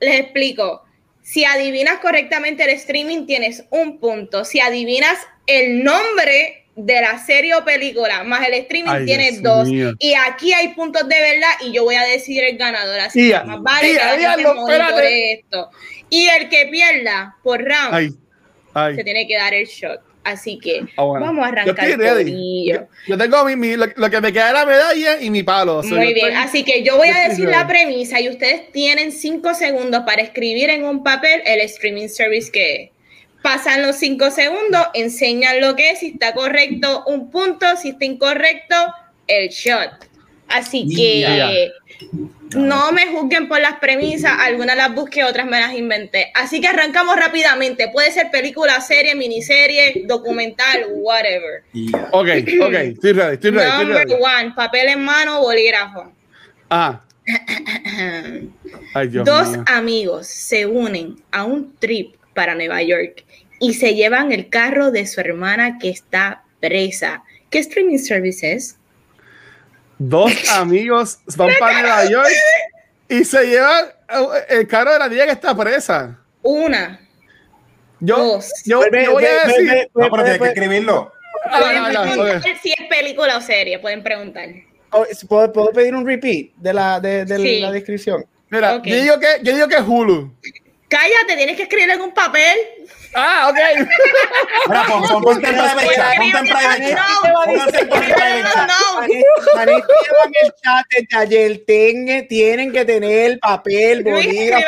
S1: les explico. Si adivinas correctamente el streaming, tienes un punto. Si adivinas el nombre de la serie o película más el streaming tiene dos. Y aquí hay puntos de verdad y yo voy a decidir el ganador. Así que más vale que esto. Y el que pierda por round se tiene que dar el shot. Así que ah, vamos a arrancar
S2: yo, yo, tengo mi, lo, que me queda la medalla y mi palo.
S1: Muy bien, así que yo voy a decir la premisa y ustedes tienen cinco segundos para escribir en un papel el streaming service que es. Pasan los cinco segundos, enseñan lo que es, si está correcto, un punto, si está incorrecto, el shot. Así que no me juzguen por las premisas, algunas las busqué, otras me las inventé. Así que arrancamos rápidamente. Puede ser película, serie, miniserie, documental, whatever.
S2: Ok, ok, estoy ready, estoy ready.
S1: Number one, papel en mano, bolígrafo.
S2: Ah. [laughs]
S1: Dos amigos se unen a un trip para Nueva York y se llevan el carro de su hermana que está presa. ¿Qué streaming service es?
S2: Dos amigos van para Nueva York y se llevan el carro de la niña que está presa.
S1: Una.
S2: Yo, dos. Yo, voy a decir.
S3: no, pero tienes que escribirlo.
S1: Ah, si es película o serie, pueden preguntar.
S4: Oh, ¿Puedo, pedir un repeat de la, de, la descripción?
S2: Mira, yo, digo que, yo digo que es Hulu.
S1: Cállate, tienes que escribir en un papel.
S2: Ah, ok.
S3: Mira, pon, pon, ponte en private chat, ponte en private chat. Pónganse en private
S4: chat. el chat de ayer, tienen que tener papel, bolígrafo,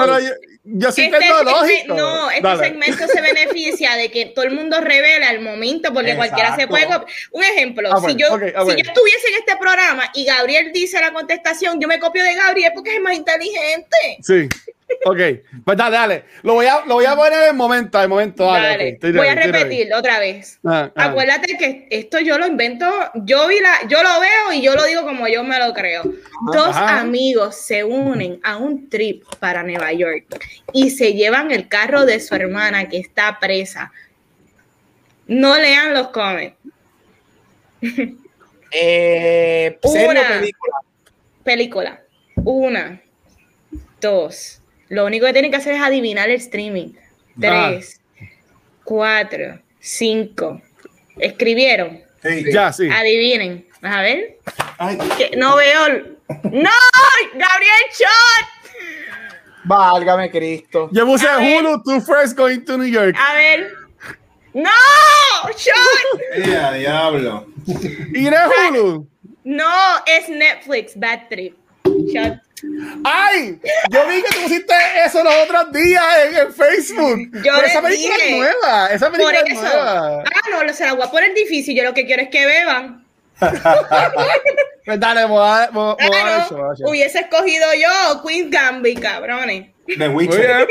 S2: Pero yo, yo sí este, tengo lógico.
S1: no, este segmento se beneficia de que todo el mundo revela al momento, porque cualquiera se puede. Un ejemplo, ah, si, yo, si yo estuviese en este programa y Gabriel dice la contestación, yo me copio de Gabriel porque es más inteligente.
S2: Sí. Ok, pues dale, dale. Lo voy a, lo voy a poner en el momento, en momento. Dale,
S1: voy a repetirlo otra vez. Ah, ah. Acuérdate que esto yo lo invento, yo vi la, yo lo veo y yo lo digo como yo me lo creo. Dos amigos se unen a un trip para Nueva York y se llevan el carro de su hermana que está presa. No lean los comments. [laughs]
S4: Eh, Una
S1: película. Película. Una, dos lo único que tienen que hacer es adivinar el streaming. Tres, cuatro, cinco. ¿Escribieron?
S2: Ya, sí.
S1: Adivinen. A ver. No veo. ¡No! ¡Gabriel Shot!
S4: Válgame Cristo.
S2: Yo puse Hulu, Two First Going to New York.
S1: A ver. ¡No! ¡Shot!
S3: ¡Ya, diablo!
S2: ¿Y no es Hulu?
S1: No, es Netflix, Bad Trip. Shot.
S2: ¡Ay! Yo vi que tú pusiste eso los otros días en, Facebook.
S1: Yo
S2: Pero esa película es nueva. Esa película es nueva.
S1: Ah, no, se la voy a poner difícil. Yo lo que quiero es que beban. [laughs]
S2: pues dale, voy a, voy,
S1: claro, Hubiese escogido yo Queen Gambit, cabrones.
S3: De Witcher.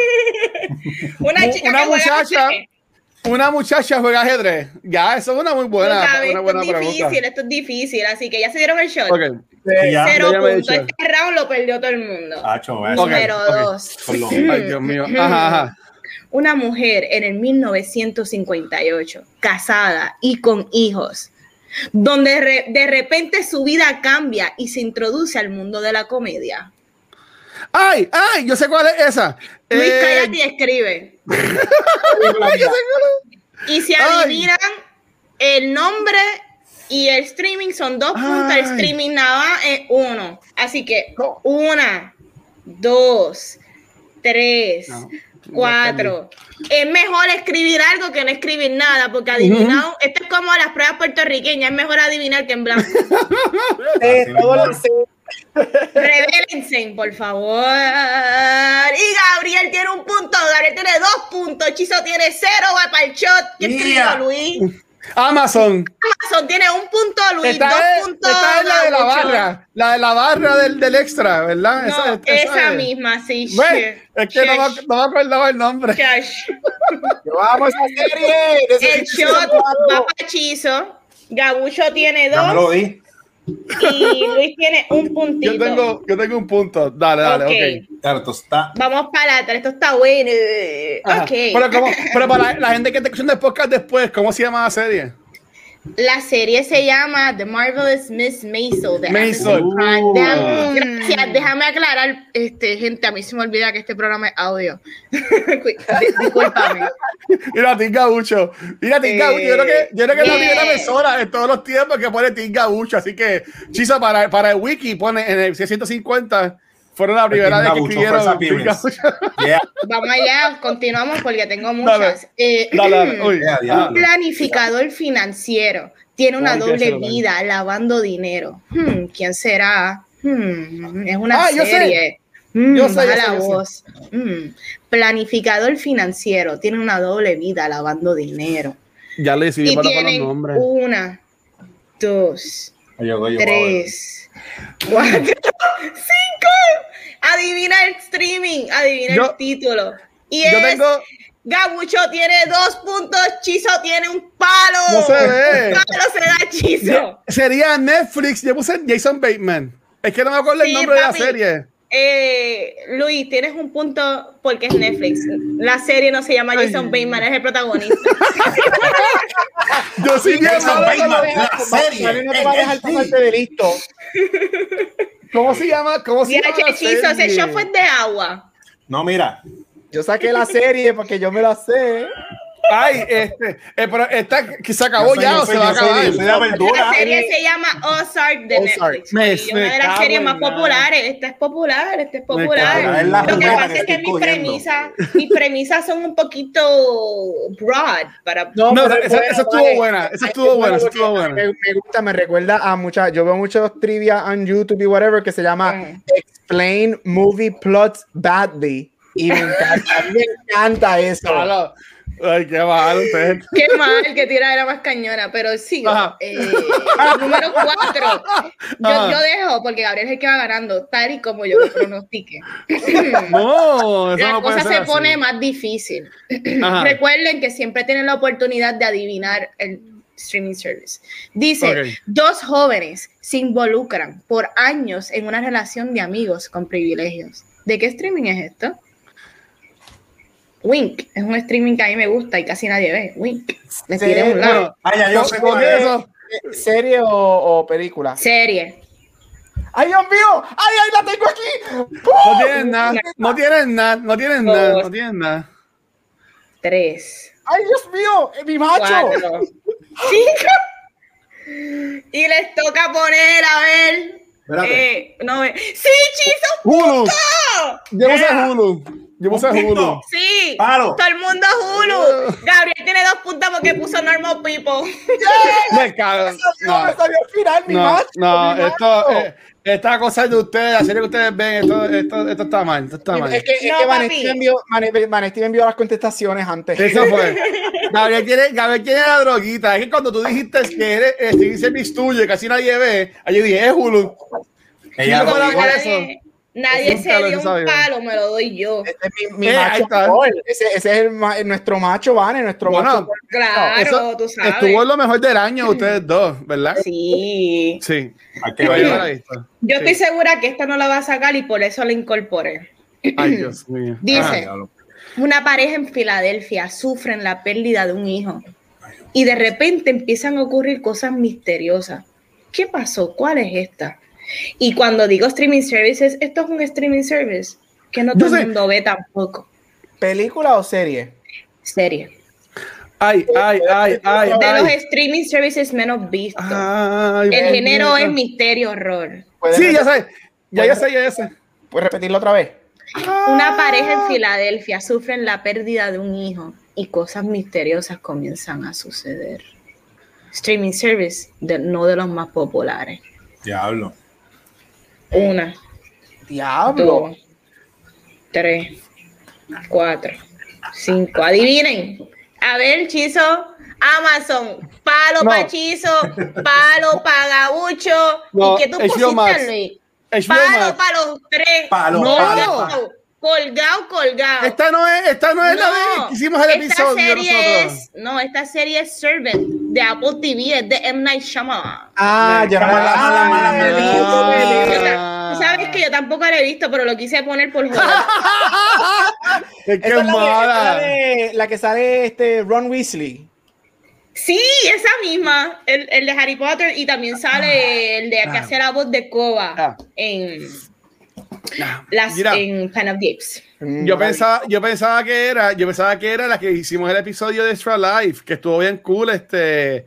S3: [laughs]
S1: una chica
S2: una muchacha. Una muchacha juega ajedrez. Ya, eso es una muy buena, una buena
S1: esto es difícil, esto es difícil, así que ya se dieron el shot.
S2: Okay.
S1: Cero puntos. Este round lo perdió todo el mundo. Número dos.
S2: Ay, Dios mío. Ajá, ajá.
S1: Una mujer en el 1958, casada y con hijos, donde de repente su vida cambia y se introduce al mundo de la comedia.
S2: ¡Ay! ¡Ay! Yo sé cuál es esa.
S1: Luis, eh... cállate y escribe. [laughs] y si adivinan el nombre y el streaming son dos puntos, el streaming nada más es uno. Así que una, dos, tres, cuatro. Es mejor escribir algo que no escribir nada, porque adivinado, esto es como las pruebas puertorriqueñas, es mejor adivinar que en blanco. [laughs]
S4: eh,
S1: Revélense, por favor. Y Gabriel tiene un punto, Gabriel tiene dos puntos, Chizo tiene cero, va para el shot. ¿Qué escribió Luis?
S2: Amazon.
S1: Amazon tiene un punto, Luis,
S2: está
S1: dos
S2: es,
S1: puntos.
S2: Esta es la de la barra, la de la barra del, del extra, ¿verdad?
S1: No, esa, esa, esa misma, sí.
S2: Bueno, es que no me, no me acordaba el nombre.
S4: Vamos [laughs] a serie.
S1: El shot va para Chizo. Gabucho tiene dos.
S3: Ya me lo di.
S1: Y Luis tiene un puntito.
S2: Yo tengo, yo tengo un punto. Dale, dale, ok. okay.
S3: Claro, esto está.
S1: Vamos para atrás, esto está bueno.
S2: Ajá.
S1: Okay.
S2: Pero, como, pero para la gente que te escucha el podcast después, ¿cómo se llama la serie?
S1: La serie se llama The Marvelous Miss Maisel. De
S2: Maisel.
S1: Uh. Gracias, déjame aclarar, este, gente, a mí se me olvida que este programa es audio. [laughs] Disculpame.
S2: Mira, Tinga Gaucho. Mira, Gaucho. Yo creo que, yo creo que yeah. es la primera persona en todos los tiempos que pone Tinga Gaucho. Así que, Chisa, para, para el wiki, pone en el 650 fueron la primera vez que escribieron [laughs]
S1: yeah. Vamos allá, continuamos porque tengo muchas.
S2: Dale,
S1: eh,
S2: dale, dale. [clears throat] Uy,
S1: un planificador financiero tiene una doble vida lavando dinero. Hmm, ¿Quién será? Hmm, es una
S2: ah,
S1: serie.
S2: Yo sé.
S1: Mm,
S2: yo sé, yo
S1: la
S2: sé,
S1: voz. Mm. Planificador financiero tiene una doble vida lavando dinero.
S2: Ya le decidí
S1: y
S2: para los nombres.
S1: Una, dos,
S3: yo, yo,
S1: tres, cuatro, [laughs] cinco. Adivina el streaming, adivina
S2: Yo-
S1: el título. Y
S2: Yo
S1: es
S2: tengo.
S1: Gabucho tiene dos puntos, Chizo tiene un palo.
S2: No se ve.
S1: Un palo se da Chizo.
S2: Sería Netflix. Yo puse Jason Bateman. Es que no me acuerdo
S1: Sí,
S2: el nombre
S1: papi.
S2: de la serie.
S1: Eh, Luis, tienes un punto porque es Netflix. La serie no se llama Jason Bateman, es el protagonista. [laughs]
S2: Yo sí
S3: Jason Bateman,
S2: lo-
S3: la serie.
S4: No te va a dejar de listo. [laughs]
S2: ¿Cómo se llama? ¿Cómo se
S1: Mira,
S2: llama? la
S1: Chizo, ese show fue de agua.
S3: No, mira.
S4: Yo saqué la serie porque yo me la sé.
S2: Ay, este, eh, pero esta que se acabó ya o se va a acabar.
S1: La serie se llama Ozark de
S4: Ozark.
S1: Netflix.
S2: Me-
S1: y una de las series más populares. Esta es popular, esta es popular. Lo que pasa es que mis premisas, mis premisas son un poquito broad para
S2: No,
S4: pero
S2: esa,
S4: es
S2: esa estuvo
S4: vale.
S2: buena, esa
S4: Es
S2: estuvo buena, esa estuvo buena.
S4: Me, me gusta, me recuerda a muchas. Yo veo muchos trivia en YouTube y whatever que se llama
S1: Mm.
S4: Explain Movie Plots Badly. Y me encanta, me encanta eso.
S2: Ay, qué mal usted. [laughs]
S1: Qué mal que tira era más cañona, pero sí. Eh, [laughs] número cuatro. Yo, yo dejo, porque Gabriel es el que va ganando, tal y como yo lo pronostique. [laughs]
S2: No, eso
S1: La
S2: no puede
S1: cosa
S2: ser
S1: se
S2: así.
S1: pone más difícil.
S2: Ajá. [clears throat]
S1: Recuerden que siempre tienen la oportunidad de adivinar el streaming service. Dice,
S2: Ok.
S1: dos jóvenes se involucran por años en una relación de amigos con privilegios. ¿De qué streaming es esto? Wink, es un streaming que a mí me gusta y casi nadie ve. Wink, le
S4: Sí,
S1: tiré un lado.
S3: Ya, yo sé
S2: con
S3: cuál es.
S2: eso,
S4: ¿Serie o, o película?
S1: Serie.
S4: ¡Ay, Dios mío! ¡Ay, ay, la tengo aquí!
S2: no tienen nada, no tienen nada, no tienen nada, no tienen nada.
S1: Tres.
S4: ¡Ay, Dios mío! ¡Mi macho!
S1: Cuatro. [laughs] Cinco. Y les toca poner, a ver. Eh, no, ¡Sí, Chizo!
S2: ¡Hulu! Yo puse Hulu. Yo puse Hulu.
S1: Sí, todo el mundo Hulu. [laughs] Gabriel tiene dos puntos porque puso Normal People. [laughs] [laughs]
S2: Me cago. No, no, final, mi no, no esto, eh, esta cosa de ustedes, la serie que ustedes ven, esto, esto, esto está mal. Esto está mal.
S4: Es que, no, Vanesti, me envió, Vanesti me envió las contestaciones antes.
S2: Eso fue. Gabriel tiene, Gabriel tiene la droguita. Es que cuando tú dijiste que eres el service tuyo y casi nadie ve, yo dije, es Hulu.
S1: Ella no, nadie, nadie se dio un palo, me lo doy yo.
S4: Ese es mi, mi eh, macho ese, ese, es el, nuestro macho, Vane, nuestro bueno, macho.
S1: Claro, eso tú sabes.
S2: Estuvo en lo mejor del año ustedes dos, ¿verdad?
S1: Sí.
S2: Sí.
S1: Yo estoy segura que esta no la va a sacar y por eso la incorporé.
S2: Ay, Dios mío.
S1: Dice, una pareja en Filadelfia sufren la pérdida de un hijo y de repente empiezan a ocurrir cosas misteriosas. ¿Qué pasó? ¿Cuál es esta? Y cuando digo streaming services, esto es un streaming service que no todo el mundo ve tampoco.
S4: ¿Película o serie?
S1: Serie.
S2: Ay, ay, ay, ay.
S1: De los streaming services menos vistos. el género es misterio horror.
S2: Sí, ya sé. Ya, ya sé, ya sé.
S4: ¿Puedes repetirlo otra vez?
S1: Una pareja en Filadelfia sufren la pérdida de un hijo y cosas misteriosas comienzan a suceder. Streaming service, no de los más populares.
S3: Diablo.
S1: Una.
S4: Diablo.
S1: Dos. Tres. Cuatro. Cinco. Adivinen. A ver, Chizo. Amazon. Palo para Chizo. Palo [laughs] para Gabucho. ¿Y qué tú pusiste, Luis? Palo para los tres.
S2: Palo,
S1: no, palo. Colgado, colgado.
S2: Esta no es, esta no es la vez que hicimos el episodio
S1: serie Es, no, esta serie es Servant de Apple TV, es de M. Night Shyamalan.
S4: Ah, ya
S1: no la Tú sabes que yo tampoco la he visto, pero lo quise poner por joder. [laughs]
S2: es que es mala.
S4: La, que sale este Ron Weasley.
S1: Sí, esa misma, el, el, de Harry Potter y también sale el de que hace la voz de Koba ah. en las en Planet of Apes.
S2: Mm, yo pensaba, yo pensaba que era, yo pensaba que era la que hicimos el episodio de Extra Life, que estuvo bien cool, este,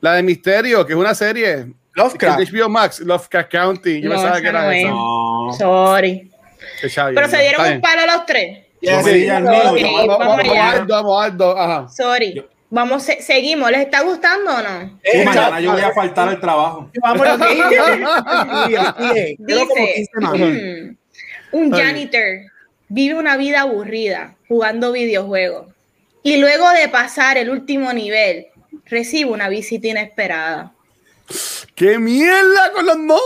S2: la de Misterio, que es una serie.
S4: Lovecraft.
S2: HBO Max, Lovecraft County. Yo pensaba que era eso.
S1: No. Sorry. Pero se dieron un palo los tres.
S2: Sí, vamos, vamos,
S1: Sorry. Vamos, seguimos. ¿Les está gustando o no?
S3: Sí, mañana yo voy a faltar al trabajo.
S1: Dice, [laughs] un janitor vive una vida aburrida jugando videojuegos y luego de pasar el último nivel recibe una visita inesperada.
S2: ¡Qué mierda con los nombres!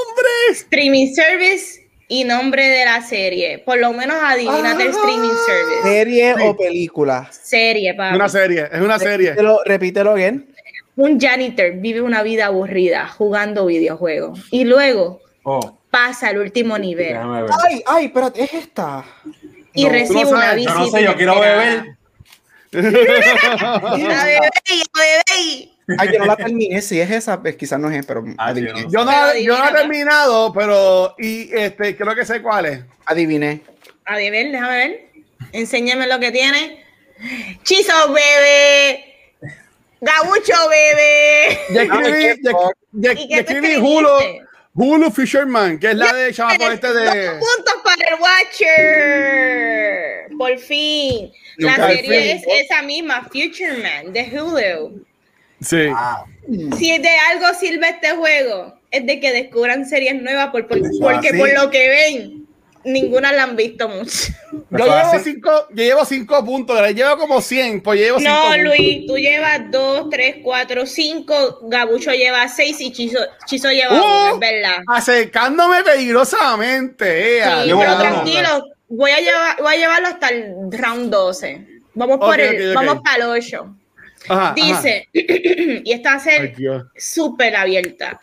S1: Streaming service y nombre de la serie. Por lo menos adivínate el streaming service.
S4: ¿Serie o película?
S1: Serie, papá.
S2: Es una serie, es una serie.
S4: Repítelo, repítelo bien.
S1: Un janitor vive una vida aburrida jugando videojuegos y luego oh. pasa al último nivel.
S4: Ay, ay, espérate, es esta.
S1: Y recibe una visita.
S3: Yo no sé, yo quiero beber. [laughs]
S1: la bebé, bebé.
S4: Ay, yo no la terminé, si es esa, pues quizás no es, pero
S2: ah, yo, no, yo no he terminado, pero y este, creo que sé cuál es.
S4: Adiviné.
S1: Adiviné, déjame ver. Enséñame lo que tiene. Chizo, bebé. Gabucho, bebé.
S2: Ya escribí, ya, ya, escribí Hulu, Hulu Fisherman, que es la de chamaco este de.
S1: Dos puntos para el Watcher. Por fin. La serie es esa misma, Futureman, de Hulu.
S2: Sí.
S1: Si de algo sirve este juego, es de que descubran series nuevas por, porque por lo que ven, ninguna la han visto mucho.
S2: Yo llevo cinco, yo llevo cinco puntos, llevo como 100, pues llevo
S1: No, Luis, tú llevas dos, tres, cuatro, cinco, Gabucho lleva seis y Chizo, Chizo lleva uno, es verdad.
S2: Acercándome peligrosamente.
S1: Eh, sí, pero tranquilo, voy a, llevar, voy a llevarlo hasta el round 12. Vamos, por el, vamos para el 8. Dice, [clears throat] y esta va a ser súper abierta.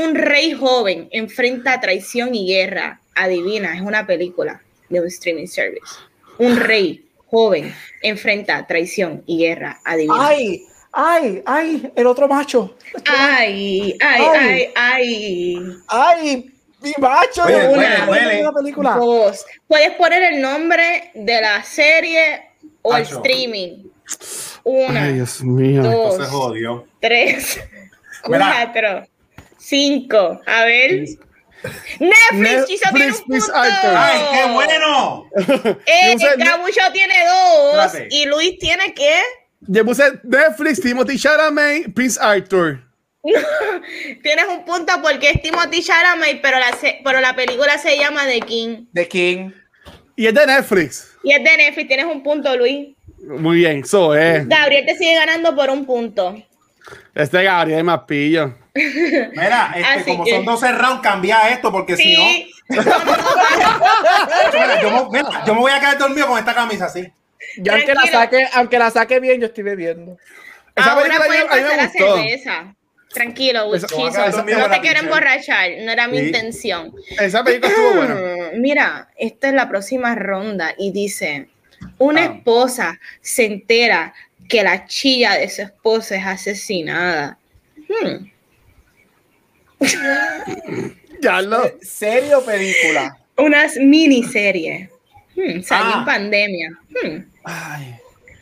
S1: Un rey joven enfrenta traición y guerra. Adivina, es una película de un streaming service. Un rey joven enfrenta traición y guerra. Adivina.
S4: ¡Ay! ¡Ay! ¡Ay! El otro macho.
S1: ¡Ay! ¡Ay! ¡Ay! ¡Ay!
S4: ¡Ay! ¡Mi macho!
S3: de una, película.
S1: Puedes poner el nombre de la serie o el streaming. Una,
S2: Ay, Dios mío.
S1: dos, tres, [laughs] cuatro, cinco. A ver. Netflix, tiene un punto.
S3: ¡Ay, qué bueno! [laughs]
S1: Eh, Gabucho tiene dos. ¿Y Luis tiene qué?
S2: Yo puse Netflix, Timothy Chalamet, Prince Arthur. [laughs]
S1: Tienes un punto porque es Timothy Chalamet, pero la, pero la película se llama The King.
S4: The King.
S2: Y es de Netflix.
S1: Y es de Netflix. Tienes un punto, Luis.
S2: Muy bien, eso es.
S1: Gabriel te sigue ganando por un punto.
S2: Este Gabriel es más pillo. [laughs]
S3: Mira, este, como son 12 rounds, cambia esto porque si no. [laughs] yo, me voy a quedar dormido con esta camisa así.
S4: Yo aunque la, saque, aunque la saque bien, yo estoy bebiendo.
S1: Esa Ahora pueden pasar la cerveza. Tranquilo, no te quiero emborrachar, no era mi intención.
S2: Esa película estuvo buena. [clears throat]
S1: Mira, esta es la próxima ronda y dice, una ah. esposa se entera que la chilla de su esposa es asesinada. Hmm. [laughs]
S2: ya lo.
S4: ¿Serie o película?
S1: Unas miniseries. Hmm, salió en ah. pandemia. Hmm.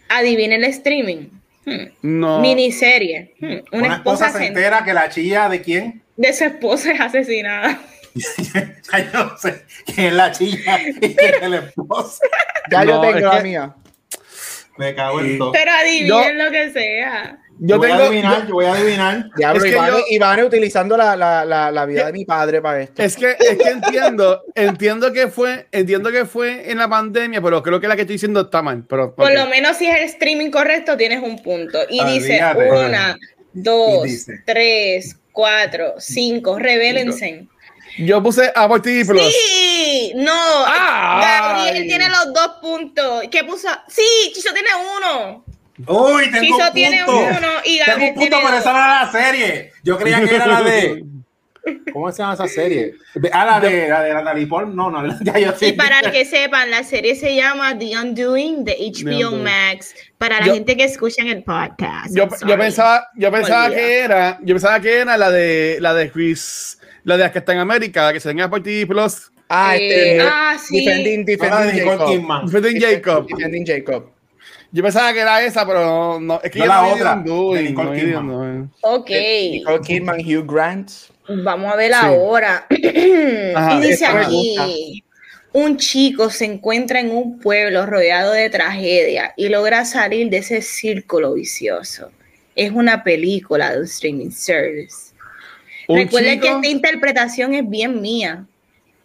S1: Adivina el streaming. Hmm. No. Miniserie. Hmm.
S3: Una, esposa, se entera que la chilla de quién?
S1: De su esposa es asesinada. [laughs] [laughs]
S3: ya yo no sé quién es la chilla y quién es la esposa.
S4: Ya yo tengo la mía.
S3: Me cago en todo.
S1: Pero adivinen lo que sea.
S3: Yo, voy a adivinar, yo voy a adivinar.
S4: Diablo, Iván, utilizando la, la, la, vida de mi padre para esto.
S2: Es que, es que entiendo, entiendo que fue, entiendo que fue en la pandemia, pero creo que la que estoy diciendo está mal. Pero,
S1: Por lo menos si es el streaming correcto, tienes un punto. Y dice una, dos, tres, cuatro, cinco, revélense.
S2: Yo puse Apple TV Plus.
S1: Sí, no. Gabriel tiene los dos puntos. ¿Qué puso? Sí, Chicho tiene uno.
S3: Uy, tengo Chizo un punto. tiene uno y Gabriel Tengo un punto para esa era la serie. Yo creía que era la de. [laughs] ¿Cómo se llama esa serie? Ah, la de la de Natalie No, no, ya yo
S1: sí. Y para que sepan, la serie se llama The Undoing de HBO Max. Para la gente que escucha en el podcast.
S2: Yo, yo pensaba, yo pensaba que era, yo pensaba que era la de la de Chris, la de la que está en América, la que se tenga por TV Plus.
S4: Ah, este,
S1: eh, ah, sí.
S4: Defending, defending
S2: Jacob. Defending Jacob.
S4: Defending Jacob.
S2: Yo pensaba que era esa, pero no. Es que
S3: no la otra.
S2: Nicole
S1: Kidman. ok.
S4: Nicole Kidman, Hugh Grant.
S1: Vamos a ver ahora. [clears throat] y dice aquí. Un chico se encuentra en un pueblo rodeado de tragedia y logra salir de ese círculo vicioso. Es una película de un streaming service. Recuerden que esta interpretación es bien mía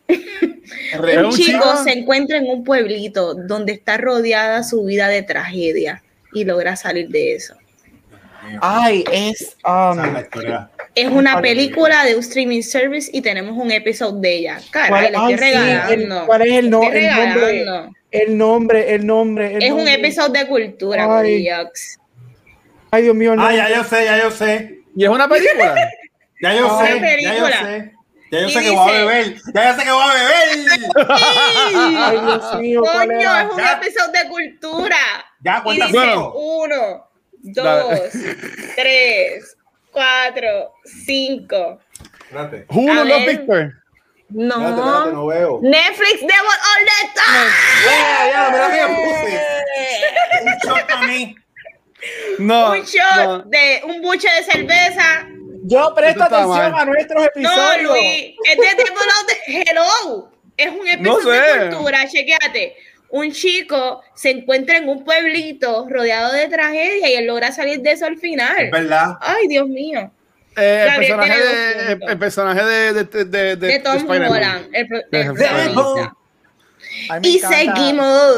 S1: un chico se encuentra en un pueblito donde está rodeada su vida de tragedia y logra salir de eso.
S4: Ay, es. Um,
S1: es una película de un streaming service y tenemos un episodio de ella. Caray, le estoy regalando.
S4: ¿Cuál es el, nombre? El nombre, el nombre.
S1: es un episodio de cultura,
S4: Ay. Ay, Dios mío.
S3: No. ya yo sé, ya yo sé.
S2: ¿Y es una película? [laughs]
S3: ya yo sé. Ya yo sé. Ya yo sé que voy a beber. Ya yo sé que voy a beber. [laughs]
S1: Ay, Dios mío, Coño, es un episodio de cultura.
S3: Ya, cuenta
S1: Uno, dos, [laughs] tres, cuatro, cinco.
S2: Espérate. Uno, no, Victor.
S1: No. Espérate, no veo. Netflix Devil All the Time.
S3: Ya, ya, mira que puse. [laughs] Un shot a mí.
S2: No.
S1: Un shot de un buche de cerveza
S4: yo presto atención a nuestros episodios.
S1: No, Luis, es de Hello. Es un episodio de cultura, chequéate. Un chico se encuentra en un pueblito rodeado de tragedia y él logra salir de eso al final.
S3: Es verdad.
S1: Ay, Dios mío.
S2: Eh, el, personaje de, el, personaje de, de, de,
S1: de Tom Holland. El, el, y seguimos.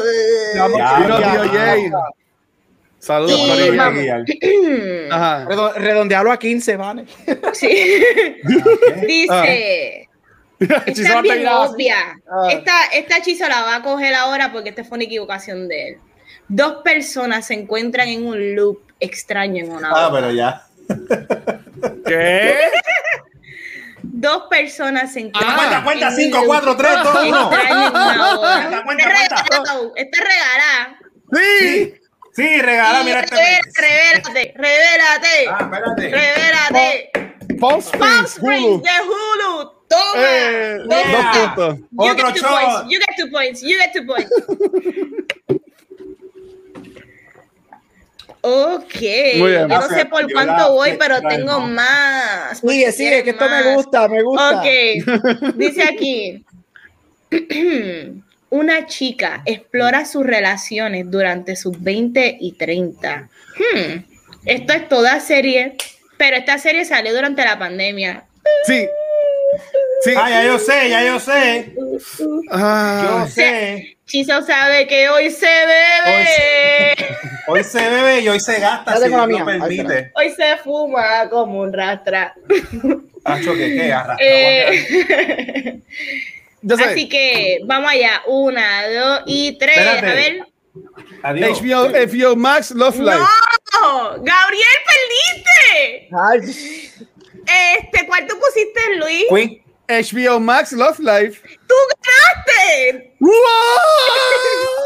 S2: Saludos,
S4: y, [clears throat] Ajá. Redondealo a 15, ¿vale?
S1: Sí. [laughs] Dice. Esta es bien obvia. Ah. Esta, esta hechizo la va a coger ahora porque esta fue una equivocación de él. Dos personas se encuentran en un loop extraño en una
S3: Ah, pero ya.
S2: ¿Qué? [laughs]
S1: Dos personas se encuentran.
S3: Ah, cuenta, cuenta, 5, 4, 3, 2, 1.
S1: Cuenta, cuenta, Está regalada.
S2: Sí.
S3: Sí, regala, mira
S1: este. Revélate, revélate.
S3: Ah, espérate.
S1: Revélate.
S2: Palm Springs,
S1: Hulu. de Hulu. Toma.
S2: Eh, Dos puntos.
S1: You Otro get two points. You get two points. You get two points. [laughs] Ok. Yo no sé por cuánto voy, pero tengo más.
S4: Sigue, sigue, que esto me gusta, me gusta.
S1: Ok. Dice aquí. [laughs] Una chica explora sus relaciones durante sus 20 y 30. Hmm. Esto es toda serie, pero esta serie salió durante la pandemia.
S2: Sí.
S3: Sí. Ah, ya yo sé, ya yo sé.
S2: Ah.
S3: yo sé.
S1: Chizo sabe que hoy se bebe.
S3: Hoy se, bebe y hoy se gasta, si
S4: la
S3: lo permite.
S1: Hoy se fuma como un rastra.
S3: Acho, ¿qué qué?
S1: Eh, [laughs] Así que vamos allá. Una, dos y tres.
S3: Espérate.
S1: A ver.
S3: Adiós.
S2: HBO, HBO Max Love Life.
S1: ¡No! ¡Gabriel, perdiste!
S4: Ay,
S1: Este, ¿cuál tú pusiste, Luis?
S3: Queen.
S2: HBO Max Love Life.
S1: ¡Tú ganaste!
S2: ¡Wow!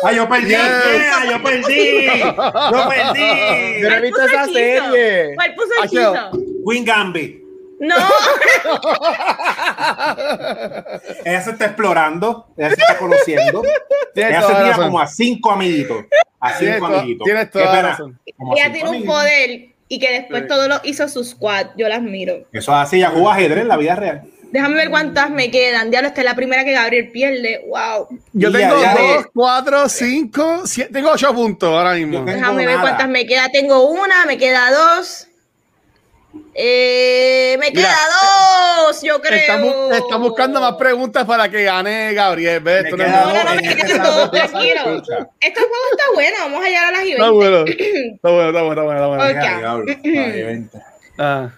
S3: Ah, yo perdí.
S2: Yes.
S3: Yeah, yo perdí. Yo perdí.
S4: Yo no he visto esa serie.
S1: ¿Cuál puso hechizo?
S3: Queen Gambit.
S1: No. [laughs]
S3: Ella se está explorando, ella se está conociendo. [laughs]
S2: Tienes
S3: ella se tira
S2: razón.
S3: como a cinco amiguitos. A cinco amiguitos.
S2: tienes toda la razón.
S1: Ella tiene un
S3: amiguitos.
S1: poder y que después
S2: Sí.
S1: todo lo hizo su squad. Yo las miro.
S3: Eso es así, ella jugó ajedrez en la vida real.
S1: Déjame ver cuántas me quedan. Diablo, esta es la primera que Gabriel pierde. Wow.
S2: Yo
S3: Ya,
S2: tengo
S3: ya,
S2: dos,
S3: ya.
S2: cuatro, cinco, siete, tengo ocho puntos ahora mismo.
S1: Déjame ver
S3: nada.
S1: cuántas me queda. Tengo una, me queda dos. Eh, me
S2: Mira,
S1: queda dos, yo creo.
S2: Estamos, estamos buscando más preguntas para que gane Gabriel. ¿ves?
S3: Me
S2: no
S1: No, no, me
S3: este
S1: quedan dos,
S3: empieza la
S1: tranquilo. Este juego está bueno, vamos a llegar a las y
S2: Está
S1: 20.
S2: bueno. Está bueno, está bueno, está bueno. Está bueno.
S1: Ok.
S3: Ya, diablo. Ay, vente.
S2: Ah.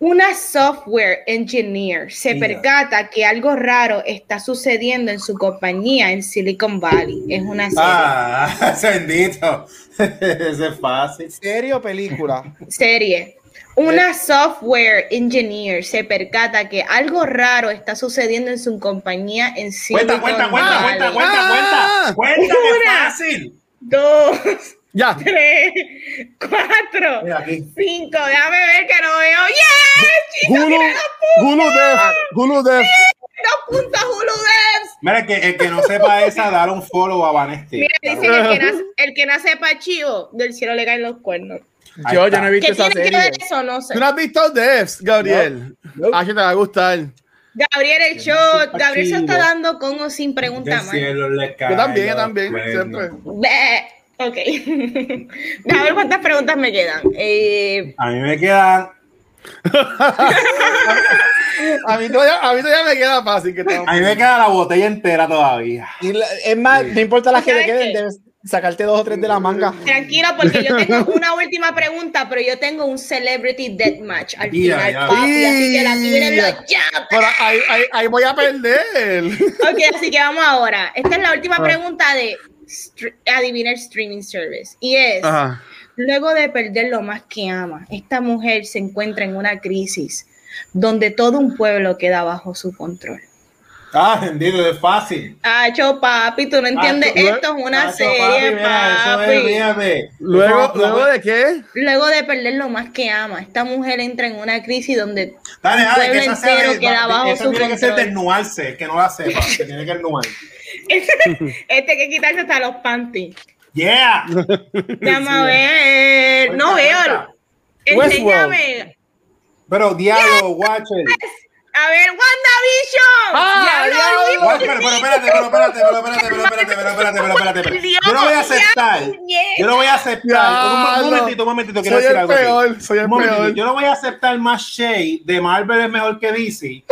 S1: Una software engineer se
S3: Mira.
S1: percata que algo raro está sucediendo en su compañía en Silicon Valley. Es una serie.
S3: Ah, [laughs] bendito. [laughs] Ese es fácil.
S4: ¿Serie o película?
S1: serie. Una software engineer se percata que algo raro está sucediendo en su compañía en Silicon
S3: Cuenta, cuenta, cuenta,
S1: Valley.
S3: cuenta, cuenta,
S2: Ah.
S3: cuenta. Cuenta
S1: Una.
S3: fácil.
S1: Dos,
S2: Ya.
S1: tres, cuatro, cinco. Déjame ver que no veo. ¡Yes! Chico,
S2: Hulu, Hulu Def, Hulu Def.
S1: dos puntos Hulu Devs.
S3: Mira, el que, el que no sepa esa, [laughs] dale un follow a Vanesti.
S1: Mira, dice que el que, nace, el que nace pachivo, del cielo le caen los cuernos.
S4: Yo, yo no he visto
S1: ¿Qué
S4: esa
S1: tiene que
S4: serie.
S1: ver eso? No sé.
S2: ¿Tú no has visto Devs, Gabriel?
S4: No.
S2: Ah, que te va a gustar.
S1: Gabriel, el show. Gabriel se está dando con o sin pregunta más.
S2: Yo también, yo también. Siempre.
S1: Bleh. Ok. [laughs] Déjame ver cuántas preguntas me quedan. Eh,
S3: A mí me quedan. [laughs]
S2: A mí, todavía, a mí todavía me queda fácil que
S3: A mí me queda la botella entera todavía.
S4: Y la- es más, no importa las que te
S1: ¿Sabes
S4: queden, debes sacarte dos o tres de la manga.
S1: tranquilo, porque yo tengo [laughs] una última pregunta, pero yo tengo un celebrity deathmatch al final,
S3: ya.
S1: papi, así que la tienen los
S2: Ya. Pero ahí, ahí, ahí voy a perder.
S1: Ok, así que vamos ahora. Esta es la última
S2: Ah.
S1: pregunta de Adivinar Streaming Service. Y es,
S2: Ajá.
S1: luego de perder lo más que ama, esta mujer se encuentra en una crisis donde todo un pueblo queda bajo su control.
S3: Ah, bendito, es fácil.
S1: Acho, papi, tú no entiendes.
S3: Acho,
S1: Esto es una serie,
S3: papi, mira, es.
S2: Luego, luego de qué?
S1: Luego de perder lo más que ama, esta mujer entra en una crisis donde
S3: Dale,
S1: el
S3: dale,
S1: pueblo
S3: que esa sea
S1: entero
S3: de-
S1: queda
S3: de-
S1: bajo
S3: eso
S1: su
S3: tiene que ser el que no la sepa, que tiene que desnudar. [laughs]
S1: este hay que quitarse hasta los panties.
S3: Yeah.
S1: Vamos a [laughs] ver. No veo. Enséñame.
S3: Pero diablo, watch it.
S1: A ver, WandaVision.
S2: Ah,
S1: Diablo,
S2: diablo.
S1: Luis,
S3: Watch, pero, pero espérate, pero espérate, pero espérate, pero espérate, pero espérate, pero espérate, Yo no voy a aceptar.
S1: ya.
S3: Yo no voy a aceptar. Un, momentito, un momentito, quiero
S2: Soy
S3: decir
S2: el
S3: algo.
S2: peor, soy el peor.
S3: Yo no voy a aceptar más shade de Marvel es mejor que DC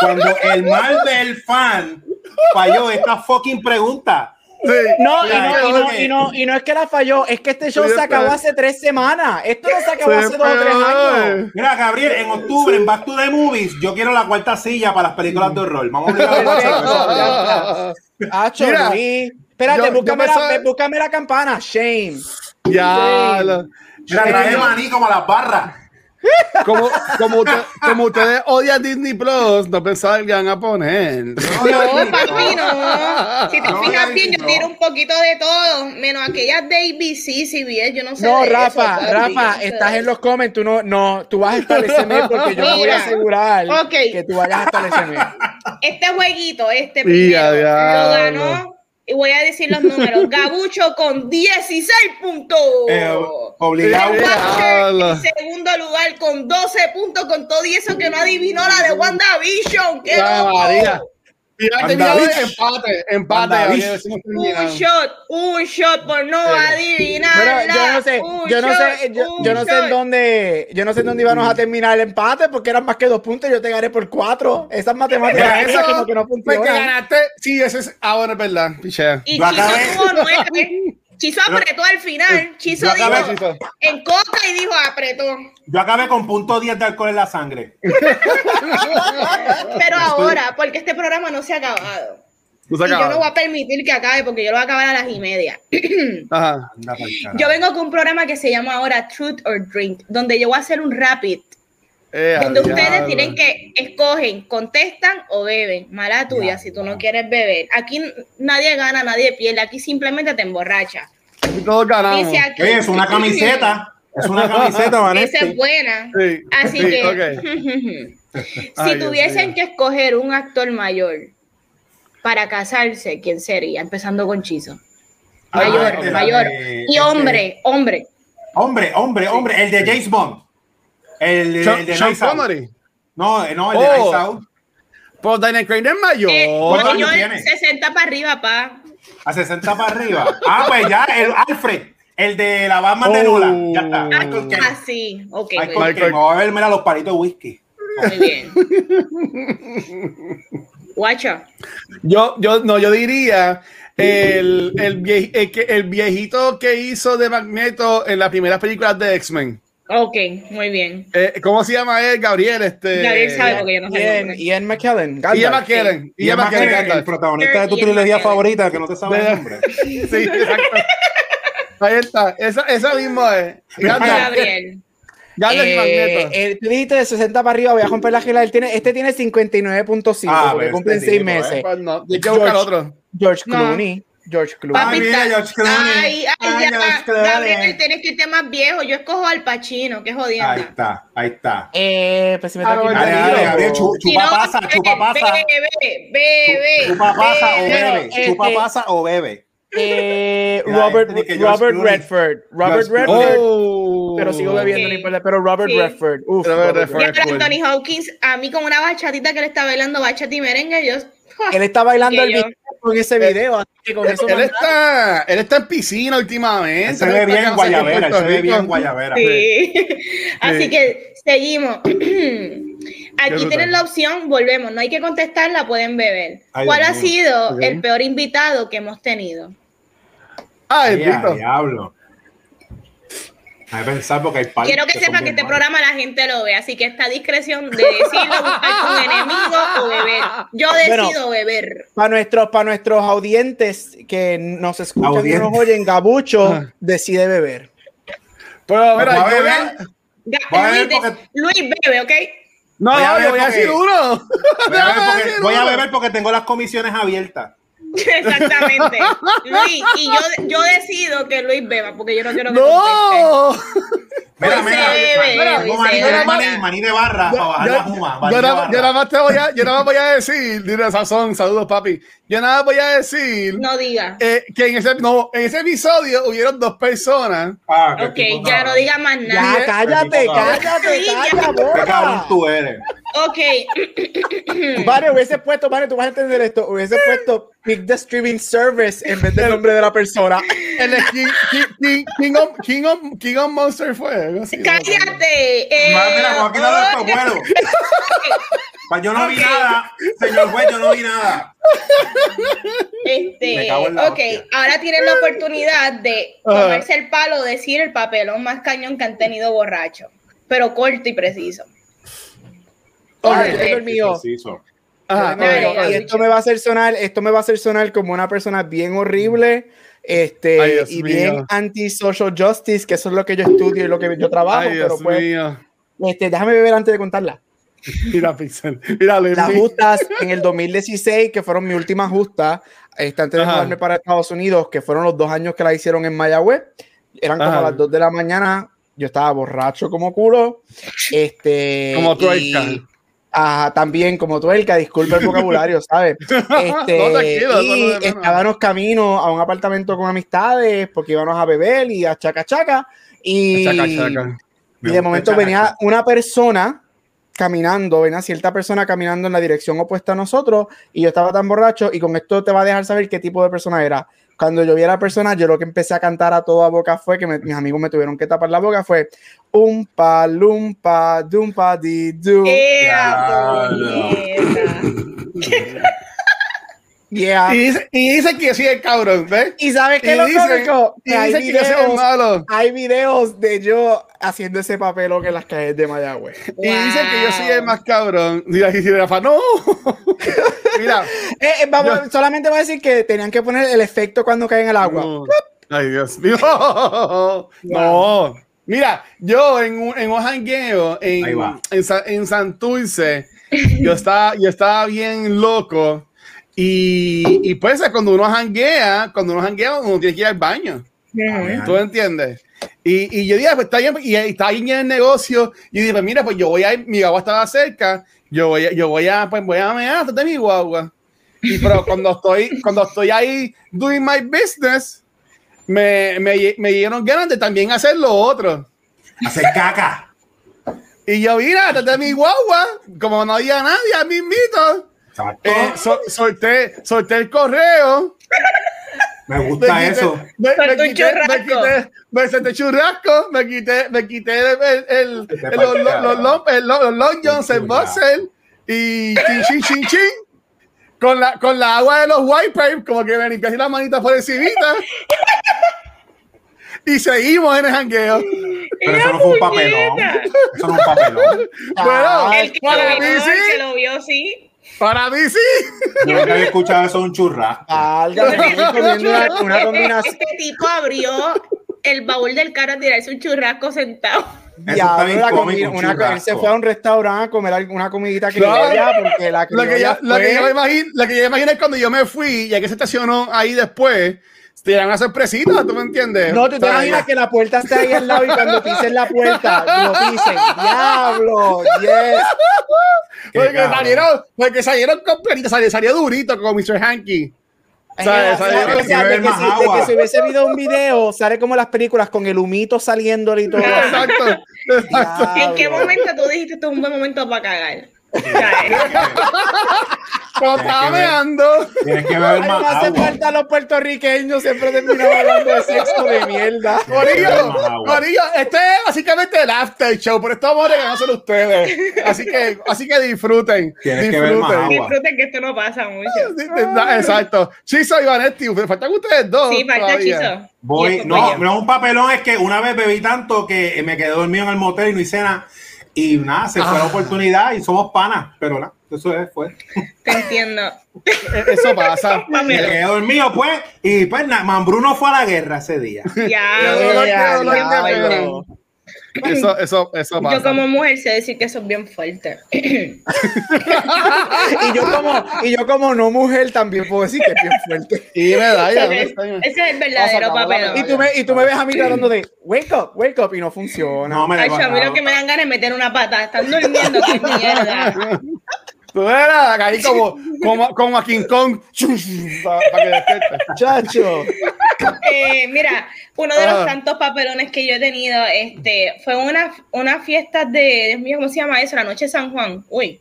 S3: cuando el Marvel fan falló esta fucking pregunta.
S2: Sí.
S4: No, y no, y no, y no, y no es que la falló, es que este show se acabó hace tres semanas. Esto no se acabó hace dos o tres años.
S3: Mira, Gabriel, en octubre en Back to the Movies, yo quiero la cuarta silla para las películas de horror. Vamos a a
S4: Perfecto. Hacho. Espérate,
S2: yo- yo
S4: búscame, la, búscame la campana. Shame.
S2: Ya.
S3: Mira, traje maní como las barras.
S2: Como, como, usted- como ustedes odian Disney Plus, no pensaba que iban a poner.
S1: No, papi, no. Si te
S3: No,
S1: fijas bien, yo
S3: no.
S1: tiro un poquito de todo, menos aquellas de ABC, CBS, yo no sé.
S4: No, Rafa,
S1: eso, papi, yo
S4: Rafa,
S1: no sé
S4: estás en los comments, tú no, no, tú vas a estar ese mes porque yo me voy a asegurar que tú vayas a estar ese mes.
S1: Este jueguito, este primero, lo ganó y voy a decir los números. [laughs] Gabucho con 16 puntos. Eh,
S3: obligado.
S1: en segundo lugar con 12 puntos, con todo y eso que no adivinó la de WandaVision. ¡Qué loco!
S2: Empate, empate.
S1: Un shot, un shot por no adivinar.
S4: yo no sé, yo no sé, yo, no sé en dónde, yo no sé dónde íbamos a terminar el empate porque eran más que dos puntos y yo te gané por cuatro. Esas matemáticas esas como que no funcionan.
S2: que ganaste, sí, ese es, ah, bueno, es verdad, pichea.
S1: Y tuvo nueve. [laughs] Chizo apretó al final. Chizo dijo en coca y dijo apretó.
S3: Yo acabé con punto 10 de alcohol en la sangre. [laughs]
S1: Pero ahora, porque este programa no se ha acabado. y yo no voy a permitir que acabe porque yo lo voy a acabar a las y media. [clears throat] Yo vengo con un programa que se llama ahora Truth or Drink, donde yo voy a hacer un rapid. Eh, donde ustedes tienen que escogen, contestan o beben. Mala tuya si tú no quieres beber. Aquí nadie gana, nadie pierde. Aquí simplemente te emborracha.
S2: todos ganamos.
S3: es una [laughs] camiseta. Es una camiseta,
S1: Vanessa. Esa es buena. Así que, [laughs] si tuviesen que escoger un actor mayor para casarse, ¿quién sería? Empezando con Chizo. Mayor, mayor. y hombre, hombre.
S3: Hombre, hombre, hombre. El de James Bond. El, de
S2: Sean Connery.
S3: No, no, el de Nice Out.
S2: Pues Daniel Craig es mayor.
S1: Eh, 60 para arriba, pa.
S3: A 60 para arriba. Ah, pues ya, el Alfred. El de la Batman de Nola. Ya está.
S1: Ah, ah sí. Ok.
S3: Michael Michael. Me voy a verme a los palitos de whisky.
S1: Muy bien. Guacha.
S2: Yo, yo, no, yo diría el, el, el, el, viejito que hizo de Magneto en las primeras películas de X-Men.
S1: Ok, muy bien.
S2: Eh, ¿Cómo se llama él? Gabriel. Este,
S1: Gabriel sabe porque yo no sé.
S4: Ian, Ian McKellen.
S2: Ian McKellen.
S3: Ian McKellen, el protagonista de tu trilogía favorita, que no te sabe el nombre. [laughs]
S2: sí, exacto. Ahí está. Esa, esa misma es.
S1: Gabriel.
S4: Gabriel eh, Magneto. El dijiste de 60 para arriba, voy a romper la gela. Él tiene, este tiene 59.5, ah, porque cumplen 6 meses. Eh,
S2: pues no, hay que buscar otro.
S4: George Clooney. George Clooney.
S1: Papi, ay, George Clooney. Ay, ay, ya, George Clooney. Gabriel, tienes que irte más viejo. Yo escojo al Pacino, que jodiendo.
S3: Ahí está, ahí está.
S4: Eh, pues si me ah,
S3: toca dale, dale, Gabriel, chupa pasa, chupa pasa.
S1: Bebe, bebe,
S3: Chupa pasa o bebe. Chupa pasa o bebe.
S4: Eh, Robert, Robert Redford. Robert Redford. Oh, pero sigo bebiendo, okay. pero Robert sí. Redford. Uf, Robert
S1: Redford. Anthony Hawkins, a mí con una bachatita que le está bailando bachata y merengue, yo.
S4: Él está bailando [laughs] el video con ese video, así
S2: que con él, eso él está, él está en piscina últimamente.
S3: se ve bien en Guayavera, se ve bien en Guayavera.
S1: Sí. Así que seguimos. [clears throat] Aquí tienen la opción, volvemos, no hay que contestarla, pueden beber. ¿Cuál ha sido el peor invitado que hemos tenido?
S2: Ah, el
S3: diablo. A pensar porque hay
S1: Quiero que, sepa que este programa la gente lo ve, así que esta discreción de decirlo, buscar un enemigo o beber. Yo decido beber.
S4: Para nuestros, para nuestros audientes que nos escuchan y nos oyen, Gabucho decide beber.
S2: Pero, mira,
S1: a beber. Luis, bebe, ¿ok?
S2: No, voy a, voy a decir uno.
S3: voy a beber porque tengo las comisiones abiertas. [laughs]
S1: Exactamente. Luis, y yo, yo decido que Luis beba, porque yo no quiero que
S2: ¡No!
S3: Mira, mira, mira, maní, de barra para bajar la juma. Yo,
S2: nada más te voy a, yo nada más voy a decir, dile Sazón, saludos papi. Yo nada voy a decir.
S1: No diga.
S2: Eh, que en ese, no, en ese episodio hubieron dos personas.
S1: Ah, ok, ya no diga más nada.
S4: Ya, cállate, cállate, cállate. Qué
S3: cabrón tú eres.
S1: Ok. [clears throat]
S4: Vale, hubiese puesto, vale, tú vas a entender esto. Hubiese puesto Pick the Streaming Service en vez del nombre de la persona.
S2: El King, King, King, of, King, of, King of Monster fue.
S1: Cállate.
S3: Eh, Madre, [laughs] oh, Yo no vi nada, señor juez, yo no vi nada.
S1: Este, ok, ahora tienen la oportunidad de tomarse el palo, decir el papelón más cañón que han tenido borracho, pero corto y preciso.
S4: Okay, mío. y esto me va a hacer sonar, esto me va a hacer sonar como una persona bien horrible, este, y bien anti-social justice, que eso es lo que yo estudio y lo que yo trabajo, pero pues, este, déjame beber antes de contarla. [laughs]
S2: Mira, Pixel. Mira,
S4: Las justas en el 2016, que fueron mi última justa, este, antes de mudarme para Estados Unidos, que fueron los dos años que la hicieron en Mayagüez, eran como las 2 de la mañana, yo estaba borracho como culo, este...
S2: Como tú
S4: Ah, también como que disculpa el vocabulario, ¿sabes? [laughs] Este, y estábamos camino a un apartamento con amistades porque íbamos a beber y a chaca chaca. Y, y de momento venía una persona caminando, venía cierta persona caminando en la dirección opuesta a nosotros y yo estaba tan borracho y con esto te va a dejar saber qué tipo de persona era. Cuando yo vi a la persona, yo lo que empecé a cantar a toda boca fue que mis amigos me tuvieron que tapar la boca fue un pa lumpa dumpa di du. [laughs] [laughs]
S2: Yeah. Y, dice, y dice que sí es cabrón, ¿ves?
S4: Y sabes que lo dice, y hay, dice videos, que malo. hay videos de yo haciendo ese papel que en las calles de Mayagüez.
S2: Y dice que yo soy el más cabrón. Y Rafa, no. [laughs]
S4: Mira. Eh, eh, vamos, solamente voy a decir que tenían que poner el efecto cuando cae en el agua.
S2: Ay, Dios mío. [laughs] No. Mira, yo en un, en un jangueo en, en, en Santurce, yo estaba, yo estaba bien loco y, y pues cuando uno janguea, cuando uno janguea, uno tiene que ir al baño. ¿Tú entiendes? Y, y, yo dije, pues está bien, y está ahí en el negocio. Y dije, pues mira, pues yo voy a ir, mi agua estaba cerca, yo voy a, yo voy a, pues voy a mear de mi guagua. Y pero cuando estoy, cuando estoy ahí doing my business, me, me, me dieron ganas de también hacer lo otro.
S3: Hacer caca.
S2: Y yo, mira, desde mi guagua, como no había nadie, a mí invito eh, solté, solté el correo.
S3: Me gusta eso.
S2: Me, me, quité, me, quité, me senté churrasco, me quité, me quité el, el, el, los, los, los, los Long Johns, el Boxer y chin, chin, chin, chin. Con la, con la agua de los wipers, como que me limpié la manita por encima. y seguimos en el jangueo.
S3: Pero eso no fue un papelón. Eso no fue un papelón.
S1: Bueno, el que, para lo, vio, sí. el que lo vio, sí.
S2: Para mí sí.
S3: Yo nunca había escuchado eso un churrasco.
S1: una, combinación. Este tipo abrió el baúl del carro a tirarse un churrasco sentado.
S4: Ya, la comida, una, él se fue a un restaurante a comer alguna comidita que claro. porque la que,
S2: la que, ya, la que yo me imagino, la que yo imagino es cuando yo me fui, ya que se estacionó ahí después, te dan una sorpresita, ¿tú me entiendes?
S4: No, tú te imaginas que la puerta está ahí al lado y cuando pisen la puerta, lo pisen. [laughs] ¡Diablo! ¡Yes!
S2: Porque salieron, porque salieron completitos, salió, salió durito como Mr. Hanky.
S4: ¿Sabes? O sea, de, que si, de que si hubiese habido un video, sale como las películas con el humito saliendo y todo.
S2: Exacto. exacto.
S1: ¿En qué momento tú dijiste esto es un buen momento para cagar? [laughs]
S2: Cuando estaba meando.
S3: Tienes que ver más.
S4: hace falta los puertorriqueños, siempre terminan hablando de sexo de mierda.
S2: Corillo, Corillo, este es básicamente el after show, por esto vamos a regalárselo a ustedes. Así que, así que disfruten.
S3: Tienes disfruten. Que ver más agua.
S1: Disfruten que esto no pasa mucho.
S2: Exacto. Chiso y Vanetti, faltan ustedes dos.
S1: Sí, falta Chiso.
S3: Voy, no, no, un papelón es que una vez bebí tanto que me quedé dormido en el motel y no hice nada y nada, se fue la ah. oportunidad y somos panas, pero nada, eso es, fue.
S1: Te entiendo.
S2: E-, eso pasa. [laughs]
S3: Me quedé dormido, pues, y pues nada, Mambruno fue a la guerra ese día.
S1: Ya,
S2: eso, eso, eso pasa.
S1: Yo como mujer sé decir que eso es bien fuerte. [laughs] [laughs]
S4: y, yo como, y yo como no mujer también puedo decir que es bien fuerte.
S2: Y medalla.
S1: Ese, ese es el verdadero papel.
S4: Y tú, me, y tú me ves a mí tratando de wake up, wake up y no funciona. No,
S1: me Ay, a mí lo que me dan ganas es meter una pata. Están durmiendo, qué mierda.
S2: Tú eras ahí como, [laughs] como, como a King Kong para que despierte.
S4: Chacho.
S1: Eh, mira, uno de los tantos papelones que yo he tenido este, fue una, una fiesta de, Dios mío, ¿cómo se llama eso? La noche de San Juan. Uy.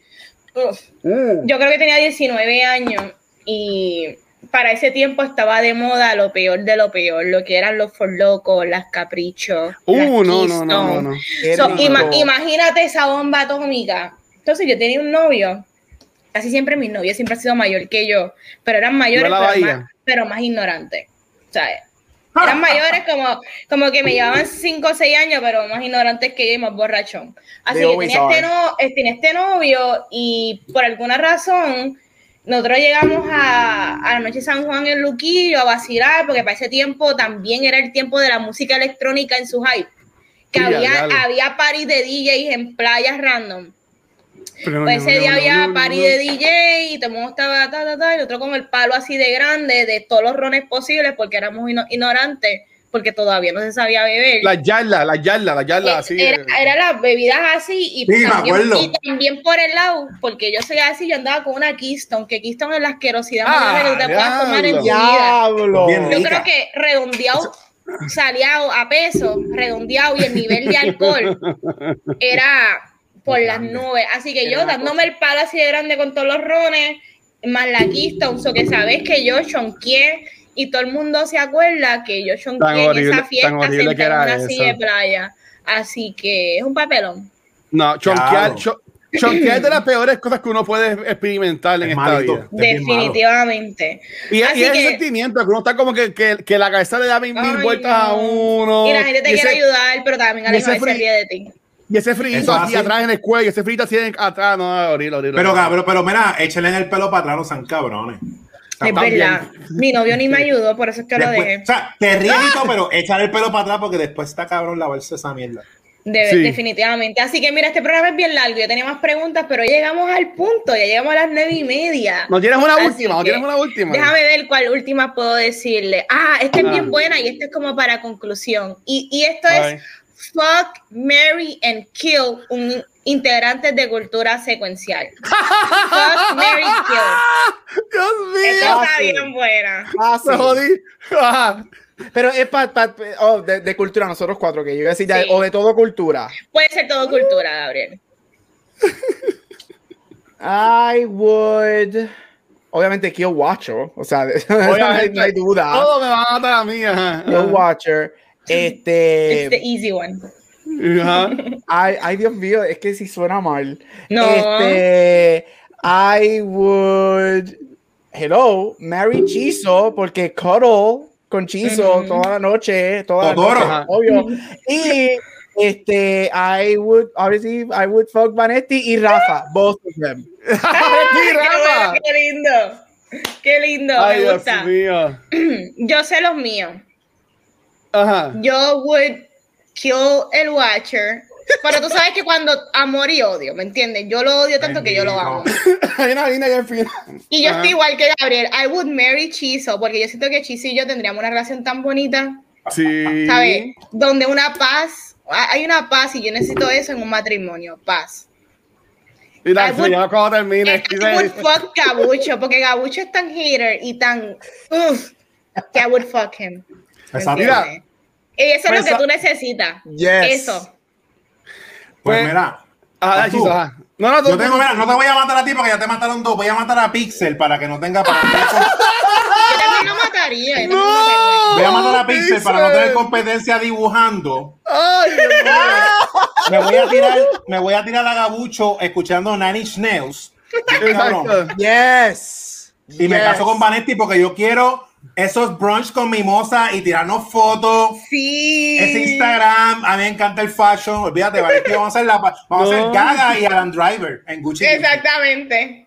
S1: Uh. Yo creo que tenía 19 años y para ese tiempo estaba de moda lo peor de lo peor, lo que eran los forlocos, las caprichos.
S2: Uh, no, no, no, no,
S1: imagínate esa bomba atómica. Entonces yo tenía un novio casi siempre mis novios siempre han sido mayor que yo, pero eran mayores, pero más, ignorantes. ¿sabes? Eran mayores [laughs] como, como que me llevaban 5 o 6 años, pero más ignorantes que yo y más borrachón. Así que tenía este, no, eh, tenía este novio y por alguna razón nosotros llegamos a, a la noche de San Juan en Luquillo a vacilar, porque para ese tiempo también era el tiempo de la música electrónica en su hype. Que había, había parties de DJs en playas random pues ese día había party de DJ y todo el mundo estaba ta, ta, ta, y otro con el palo así de grande de todos los rones posibles porque éramos ignorantes. porque todavía no se sabía beber.
S2: La yarda, la yarda, la yarda,
S1: eh,
S2: así.
S1: Era, era las bebidas así y,
S3: Sí, me
S1: también,
S3: acuerdo.
S1: y también por el lado, porque yo soy así, yo andaba con una Keystone, que Keystone es la asquerosidad
S2: Ah,
S1: más grande que te puedas tomar en tu vida.
S4: Diablo.
S3: Bien
S1: Yo
S3: rica.
S1: creo que redondeado salía a peso, redondeado y el nivel de alcohol [laughs] era por las nubes. Así que yo dándome el palo así de grande con todos los rones, más la Keystone, so que sabes que yo chonqué y todo el mundo se acuerda que yo chonqué en
S2: horrible-
S1: esa fiesta sentada en una silla de playa. Así que es un papelón.
S2: No, chonquear,
S3: Claro.
S2: cho- chonquear es de las peores cosas que uno puede experimentar en
S3: Es
S2: esta
S3: malito.
S2: vida.
S3: Es bien malo.
S1: Definitivamente.
S2: Y, y
S1: Así
S2: ese
S1: que-
S2: sentimiento que uno está como que, que, que la cabeza le da mil, mil vueltas
S1: no.
S2: a uno.
S1: Y la gente te
S2: y
S1: quiere
S2: ese-
S1: ayudar, pero también a
S2: y
S1: la
S2: ese
S1: vez se ríe de ti.
S2: Y ese frío
S3: Eso
S2: aquí atrás en el cuello, ese frío así en- atrás, no, horrible, horrible.
S3: Pero, cabrón, pero mira, échale en el pelo para atrás, no sean cabrones.
S1: Es verdad. Mi novio ni me ayudó, por eso es que lo dejé.
S3: o sea, te ríes todo, pero échale el pelo para atrás porque después está cabrón lavarse esa mierda.
S1: De-
S2: Sí.
S1: Definitivamente. Así que mira, este programa es bien largo. Yo tenía más preguntas, pero llegamos al punto. Ya llegamos a las nueve y media.
S2: ¿No tienes una
S1: Así
S2: última? ¿No tienes una última?
S1: Déjame ver cuál última puedo decirle. Ah, esta es
S2: Ah.
S1: bien buena y esta es como para conclusión. Y, y esto
S2: Ay.
S1: es Fuck, Mary and Kill, un integrante de cultura secuencial. [laughs] Fuck, Mary, Kill.
S2: Dios mío.
S1: Esta está bien buena.
S4: Ah, sí.
S2: Jodí.
S4: Pero es pa, pa- oh, de, de cultura, nosotros cuatro, que yo iba a decir ya,
S1: Sí.
S4: o de todo cultura.
S1: Puede ser todo cultura, Gabriel.
S4: I would. Obviamente, Kill Watcher. O sea, [laughs] no hay, no hay duda.
S2: Todo me va a matar a mí. Ajá.
S4: Kill Watcher.
S1: It's the
S4: Este.
S1: easy one.
S2: Ajá. [laughs]
S4: Ay, ay, Dios mío, es que si suena mal.
S1: No.
S4: Este. I would. Hello, marry Chizo, porque cuddle con Chizo
S1: Ujú.
S4: toda la noche, toda la noche, obvio. [laughs] Y este, I would, obviously, I would fuck Vanetti y Rafa, [laughs] both of them.
S1: Qué,
S2: Rafa.
S1: bueno, qué lindo. Qué lindo.
S2: Ay,
S1: me
S2: Dios
S1: gusta.
S2: mío. [clears throat]
S1: Yo sé los míos.
S2: Ajá.
S1: Yo would kill el Watcher. Pero tú sabes que cuando amor y odio, ¿me entiendes? Yo lo odio tanto que yo lo amo. [laughs]
S2: Hay una línea ahí al final.
S1: Y yo
S2: Ajá.
S1: estoy igual que Gabriel. I would marry Chizo, porque yo siento que Chizo y yo tendríamos una relación tan bonita,
S2: Sí.
S1: ¿sabes? Donde una paz, hay una paz y yo necesito eso en un matrimonio, paz.
S2: Y la ya cuando termine.
S1: I would fuck Gabucho, porque Gabucho es tan hater y tan uff, que I would fuck him. ¿Me
S3: Exacto.
S1: entiendes? Y eso es lo
S2: Pues,
S1: que tú necesitas.
S4: Yes.
S1: Eso.
S3: Pues,
S2: Pues-
S3: mira.
S2: Ajá,
S3: tú.
S2: Chizo, ajá. No, no, tú.
S3: Yo tengo, mira, no te voy a matar a ti porque ya te mataron dos. Voy a matar a Pixel para que no tenga. Para [laughs] no
S1: Yo también lo mataría. yo también lo mataría.
S3: voy a matar a Pixel para no tener
S2: Pixel.
S3: competencia dibujando.
S2: Ay. [laughs]
S3: Me voy a tirar, me voy a tirar a Gabucho escuchando Nine Inch Nails.
S4: Yes.
S3: Y me caso con Vanetti porque yo quiero esos brunch con mimosa y tirarnos fotos.
S1: Sí.
S3: Ese Instagram, a mí me encanta el fashion. Olvídate, Vanetti, vamos a hacer la vamos a hacer Gaga y Alan Driver en Gucci.
S1: Exactamente.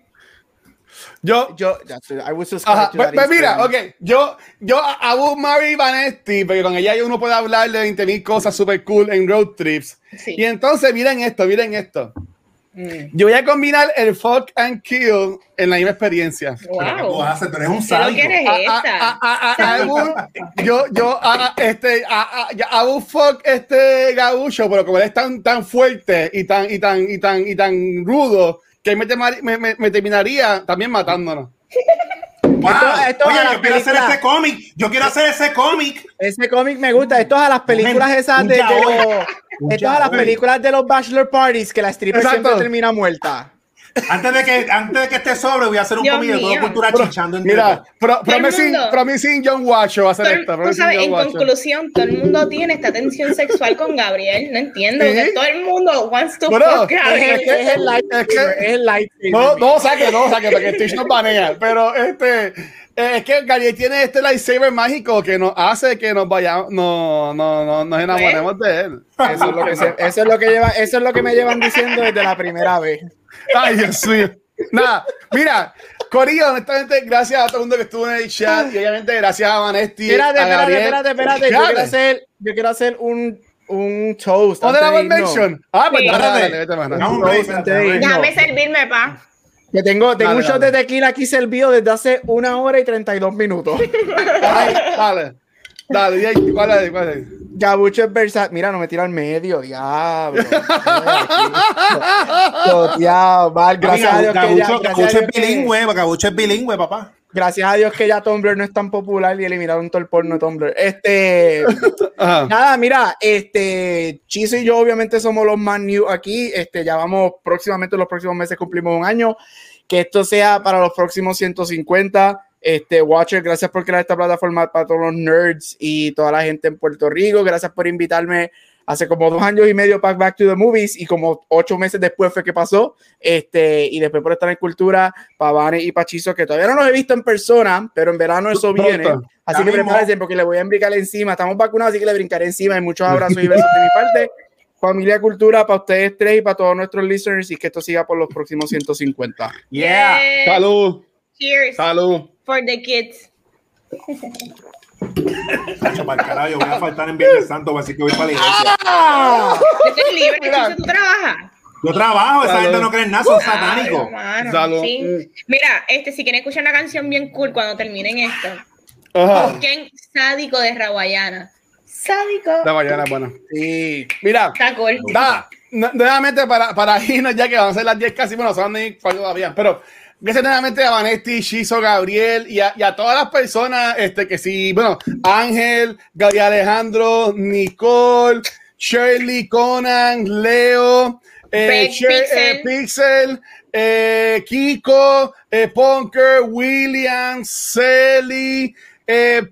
S2: Yo,
S4: Yo, that's it. I would subscribe
S2: Ajá,
S4: to
S2: pues,
S4: that
S2: pues mira, ok, yo, yo hago Mary Vanetti, porque con ella uno puede hablar de 20.000 cosas super cool en road trips.
S1: Sí.
S2: Y entonces, miren esto, miren esto.
S1: Mm.
S2: Yo voy a combinar el fuck and kill en la misma experiencia.
S3: Pero ¿qué tú
S1: Wow.
S3: haces? Tú eres un
S1: ¿Qué lo
S3: sádico.
S1: que eres
S2: A- a-
S1: esta?
S2: a- a- a- hago un- yo, yo, a- este, a- a- hago un fuck este gabucho, pero como él es tan, tan fuerte y tan, y tan, y tan, y tan rudo, que me, me, me- me terminaría también matándonos. [laughs]
S3: Wow.
S4: Esto- esto
S3: Oye, yo quiero hacer ese cómic. Yo quiero hacer ese cómic.
S4: Ese cómic me gusta. Esto es a las películas esas de, de los, esto es a las películas de los bachelor parties que la stripper
S2: Exacto.
S4: siempre termina muerta.
S3: Antes de que, antes de que esté sobre, voy a hacer un cómic de cultura
S2: Pero,
S3: chichando
S2: Mira, pro- promising,
S1: mundo.
S2: promising John a hacer
S1: Todo el-
S2: esto.
S1: tú sabes, en conclusión, todo el mundo tiene esta tensión sexual con Gabriel. No entiendo.
S2: Sí.
S1: que todo el mundo wants to
S2: Bueno,
S1: fuck
S4: Es,
S1: Gabriel.
S4: el- es el light,
S2: es que-
S4: es el light.
S2: No, no saque, no saque, porque Twitch nos banea. Pero este, es que Gabriel tiene este lightsaber mágico que nos hace que nos vayamos, no, no, no, nos enamoremos de él.
S4: Eso es lo que se- eso es lo que lleva, eso es lo que me llevan diciendo desde la primera vez.
S2: Ay, Dios mío. Nada, mira, Corillo, honestamente, gracias a todo el mundo que estuvo en el chat y obviamente gracias a Vanesti.
S4: Espérate, espérate, espérate, espérate. Yo quiero hacer, yo quiero hacer un, un toast.
S2: ¿Dónde la
S4: antes de irnos.
S2: mention? Ah, pues
S1: Sí.
S2: dale, dale,
S3: Espérate.
S2: dale, mano.
S3: No,
S4: Un
S3: hombre,
S4: toast Que tengo, tengo
S2: Dale,
S4: un shot
S2: dale.
S4: de tequila aquí servido desde hace una hora y 32 minutos. [laughs]
S2: Ay, dale. Dale, ¿cuál es? ¿Cuál es?
S4: Gabucho es versátil. Mira, no me tira al medio, diablo. [laughs] diablo, gracias a Dios que ya,
S3: Gabucho es bilingüe, Gabucho es bilingüe, papá.
S4: Gracias a Dios que ya Tumblr no es tan popular y eliminaron todo el porno de Tumblr. Este, [laughs] nada, mira, este, Chiso y yo obviamente somos los más new aquí. Este, ya vamos próximamente, los próximos meses cumplimos un año. Que esto sea para los próximos 150. Este, Watcher, gracias por crear esta plataforma para todos los nerds y toda la gente en Puerto Rico. Gracias por invitarme hace como dos años y medio para Back to the Movies y como ocho meses después fue que pasó. Este, y después por estar en Cultura, para Vane y Pachizo, que todavía no los he visto en persona, pero en verano eso viene. Así que prepárense porque le voy a brincar encima. Estamos vacunados, así que le brincaré encima. Y muchos abrazos y besos de mi parte. Familia Cultura para ustedes tres y para todos nuestros listeners y que esto siga por los próximos 150.
S2: Yeah. Salud.
S1: Cheers.
S2: Salud.
S1: For the kids. [laughs]
S3: Cacho, para el carajo, voy a faltar en Viernes Santo, así que voy para la iglesia.
S1: ¡Ah! Estoy libre, ¿tú trabajas?
S3: Yo trabajo, esa gente no cree en nada, son satánicos.
S1: Sí. Mira, este, si quieren escuchar una canción bien cool cuando terminen esto, busquen Sádico de Rawayana. Sádico.
S2: Rawayana, bueno. Sí. Mira,
S1: Está cool.
S2: da, nuevamente para, para irnos ya que van a ser las 10 casi, bueno, son ni cuál todavía, pero Gracias nuevamente a Vanetti, Shizo, Gabriel y a, y a, todas las personas este, que sí, bueno, Ángel, Gabriel Alejandro, Nicole, Shirley, Conan, Leo, eh, eh Pixel, eh, Kiko, eh, Punker, William, Celi,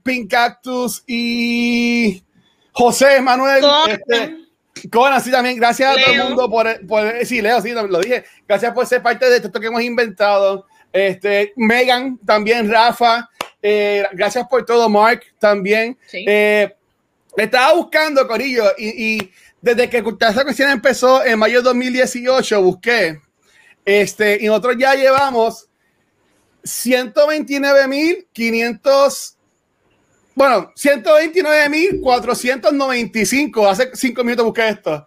S2: Pink Cactus y José Manuel. Este, Conan, sí, también. Gracias a todo el mundo por, por, Sí, Leo, sí, lo dije. Gracias por ser parte de esto que hemos inventado. Este, Megan, también Rafa. Eh, gracias por todo, Mark, también. Eh, estaba buscando, Corillo, y, y desde que esta cuestión empezó en mayo de 2018, busqué. Este, y nosotros ya llevamos 129.500 bueno, 129.495. Hace cinco minutos busqué esto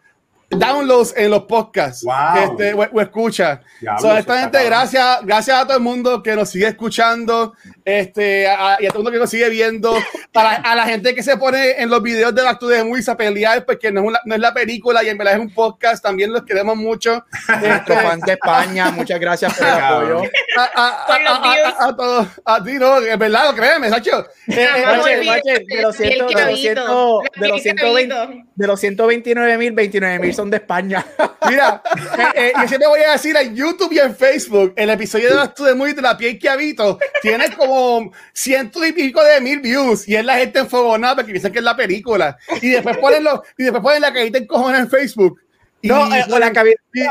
S2: downloads en los podcasts este, o, escucha. esta gracias, gracias a todo el mundo que nos sigue escuchando este, y a todo el mundo que nos sigue viendo. Para, a la gente que se pone en los videos de Back to the Movies a pelear, porque no es, una, no es la película y en verdad es un podcast, también los queremos mucho. [laughs]
S4: Nuestros fans de España, muchas gracias por el apoyo.
S2: A, a, todos, a ti no, es verdad, lo créeme, Sacho. [laughs]
S4: Eh, eh, de los 120, de los 129 mil, 29 mil son de España. [laughs]
S2: Mira, eh, eh, yo siempre voy a decir en YouTube y en Facebook, el episodio de las de muy de la piel que habito tiene como ciento y pico de mil views y es la gente enfogonada porque piensan que es la película. Y después ponen, los, y después ponen la carita en cojones en Facebook.
S4: no, eh, o, la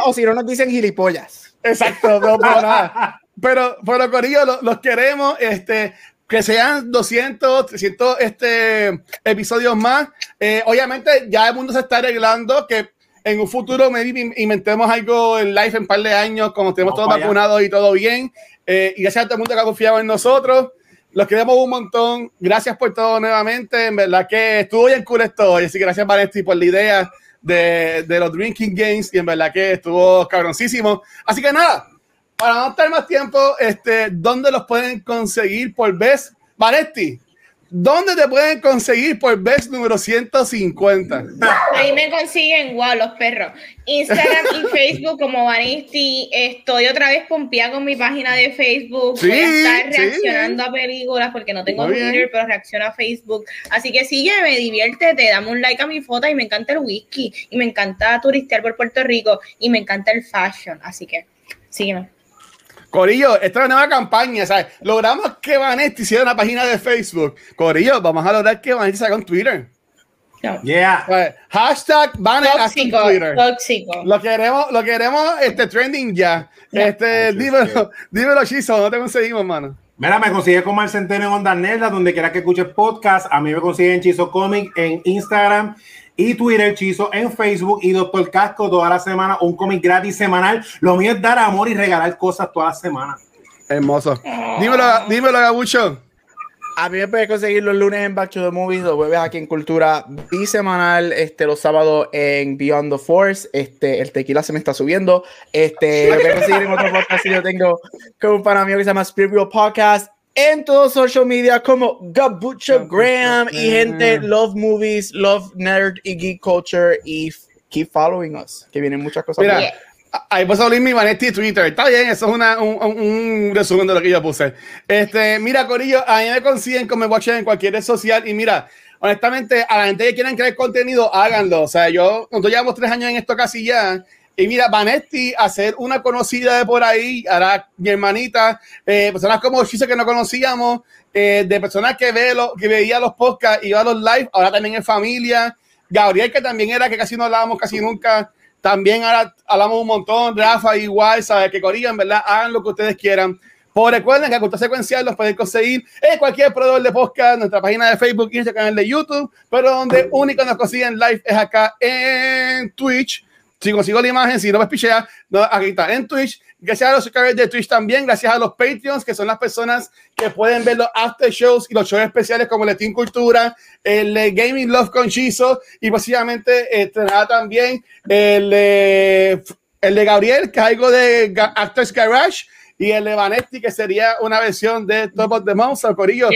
S4: o si no nos dicen gilipollas.
S2: Exacto, no, pero nada. Pero, pero Corillo, los, los queremos. Este, que sean 200, 300 este, episodios más. obviamente ya el mundo se está arreglando, que en un futuro maybe inventemos algo en live en un par de años, como tenemos todos vacunados y todo bien. Eh, y gracias a todo el mundo que ha confiado en nosotros. Los queremos un montón. Gracias por todo nuevamente. En verdad que estuvo bien cool esto. Así que gracias, Vanesti, por la idea de, de, los Drinking Games. Y en verdad que estuvo cabroncísimo. Así que nada, para no estar más tiempo, este, ¿dónde los pueden conseguir por vez? Vanesti, ¿Dónde te pueden conseguir por Best número 150?
S1: Ahí me consiguen, wow, los perros. Instagram y [laughs] Facebook como Vanisti. Estoy otra vez pompeada con mi página de Facebook. Voy a estar reaccionando a películas porque no tengo Twitter, pero reacciono a Facebook. Así que sígueme, diviértete, dame un like a mi foto y me encanta el whisky y me encanta turistear por Puerto Rico y me encanta el fashion. Así que sígueme.
S2: Corillo, esta es una nueva campaña, ¿sabes? Logramos que Vanetti hiciera una página de Facebook. Corillo, vamos a lograr que Vanetti salga en Twitter.
S3: Yeah.
S2: hashtag Vanetti Twitter. Tóxico. Lo queremos, lo queremos este, trending ya. Este, dímelo, dímelo, Chizo, ¿dónde te conseguimos, mano?
S3: Mira, me consigue como el Centeno en Onda Nerda, donde quiera que escuches podcast. A mí me consiguen Chizo Comic en Instagram y Twitter, Chizo en Facebook y Doctor Casco toda la semana, un cómic gratis semanal. Lo mío es dar amor y regalar cosas toda la semana.
S2: Hermoso. Dímelo, dímelo, Gabucho.
S4: A mí me puedes conseguir los lunes en Back to the Movies, los jueves aquí en Cultura bisemanal, este, los sábados en Beyond the Force, este, el tequila se me está subiendo, este, me puedes conseguir en otro podcast yo tengo con un pana mío que se llama Spirit Podcast, en todos social media como Gabucho Graham y gente Love Movies, Love Nerd y Geek Culture y keep following us, que vienen muchas cosas.
S2: Mira, ahí puedo abrir mi Vanetti Twitter. Está bien, eso es una, un, un, resumen de lo que yo puse. Este, mira, Corillo, a mí me consiguen como Watch en cualquier red social y mira, honestamente, a la gente que quieran crear contenido, háganlo. O sea, yo, nosotros llevamos tres años en esto casi ya. Y mira, Vanetti, hacer una conocida de por ahí, ahora mi hermanita, eh, personas como Chise que no conocíamos, eh, de personas que, ve lo, que veía los podcasts, iba a los live, ahora también en familia. Gabriel, que también era que casi no hablábamos casi nunca, también ahora hablamos un montón. Rafa, igual, ¿sabes? Que en verdad, hagan lo que ustedes quieran. Pues recuerden que Cultura Secuencial los pueden conseguir en cualquier proveedor de podcast, nuestra página de Facebook y nuestro canal de YouTube, pero donde único nos consiguen live es acá en Twitch. Si consigo la imagen, si no me pichea, no, aquí está en Twitch. Gracias a los suscriptores de Twitch también, gracias a los Patreons, que son las personas que pueden ver los after shows y los shows especiales como el Team Cultura, el Gaming Love con Chizo y posiblemente estrenará también el, el de Gabriel, que es algo de Actors Garage y el de Vanetti, que sería una versión de Top of the Monster, Corillo.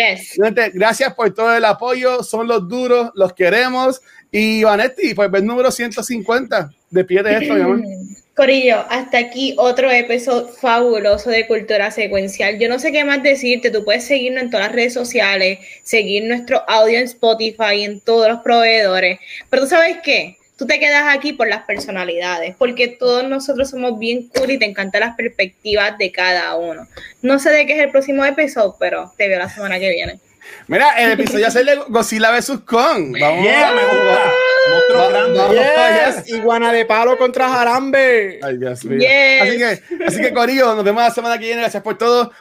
S2: Gracias por todo el apoyo, son los duros, los queremos. Y Vanetti, pues el número 150, de pie de esto, mi amor. [clears throat]
S1: Corillo, hasta aquí otro episodio fabuloso de Cultura Secuencial. Yo no sé qué más decirte, tú puedes seguirnos en todas las redes sociales, seguir nuestro audio en Spotify, en todos los proveedores, pero tú sabes qué, tú te quedas aquí por las personalidades, porque todos nosotros somos bien cool y te encantan las perspectivas de cada uno. No sé de qué es el próximo episodio, pero te veo la semana que viene.
S2: Mira, el episodio es el de Godzilla vs. Kong. Vamos
S4: yeah, me gusta. Monstruo grande. Iguana de palo contra Jarambe.
S2: Ay, Dios mío. Así que, así que, Corillo, nos vemos la semana que viene. Gracias por todo.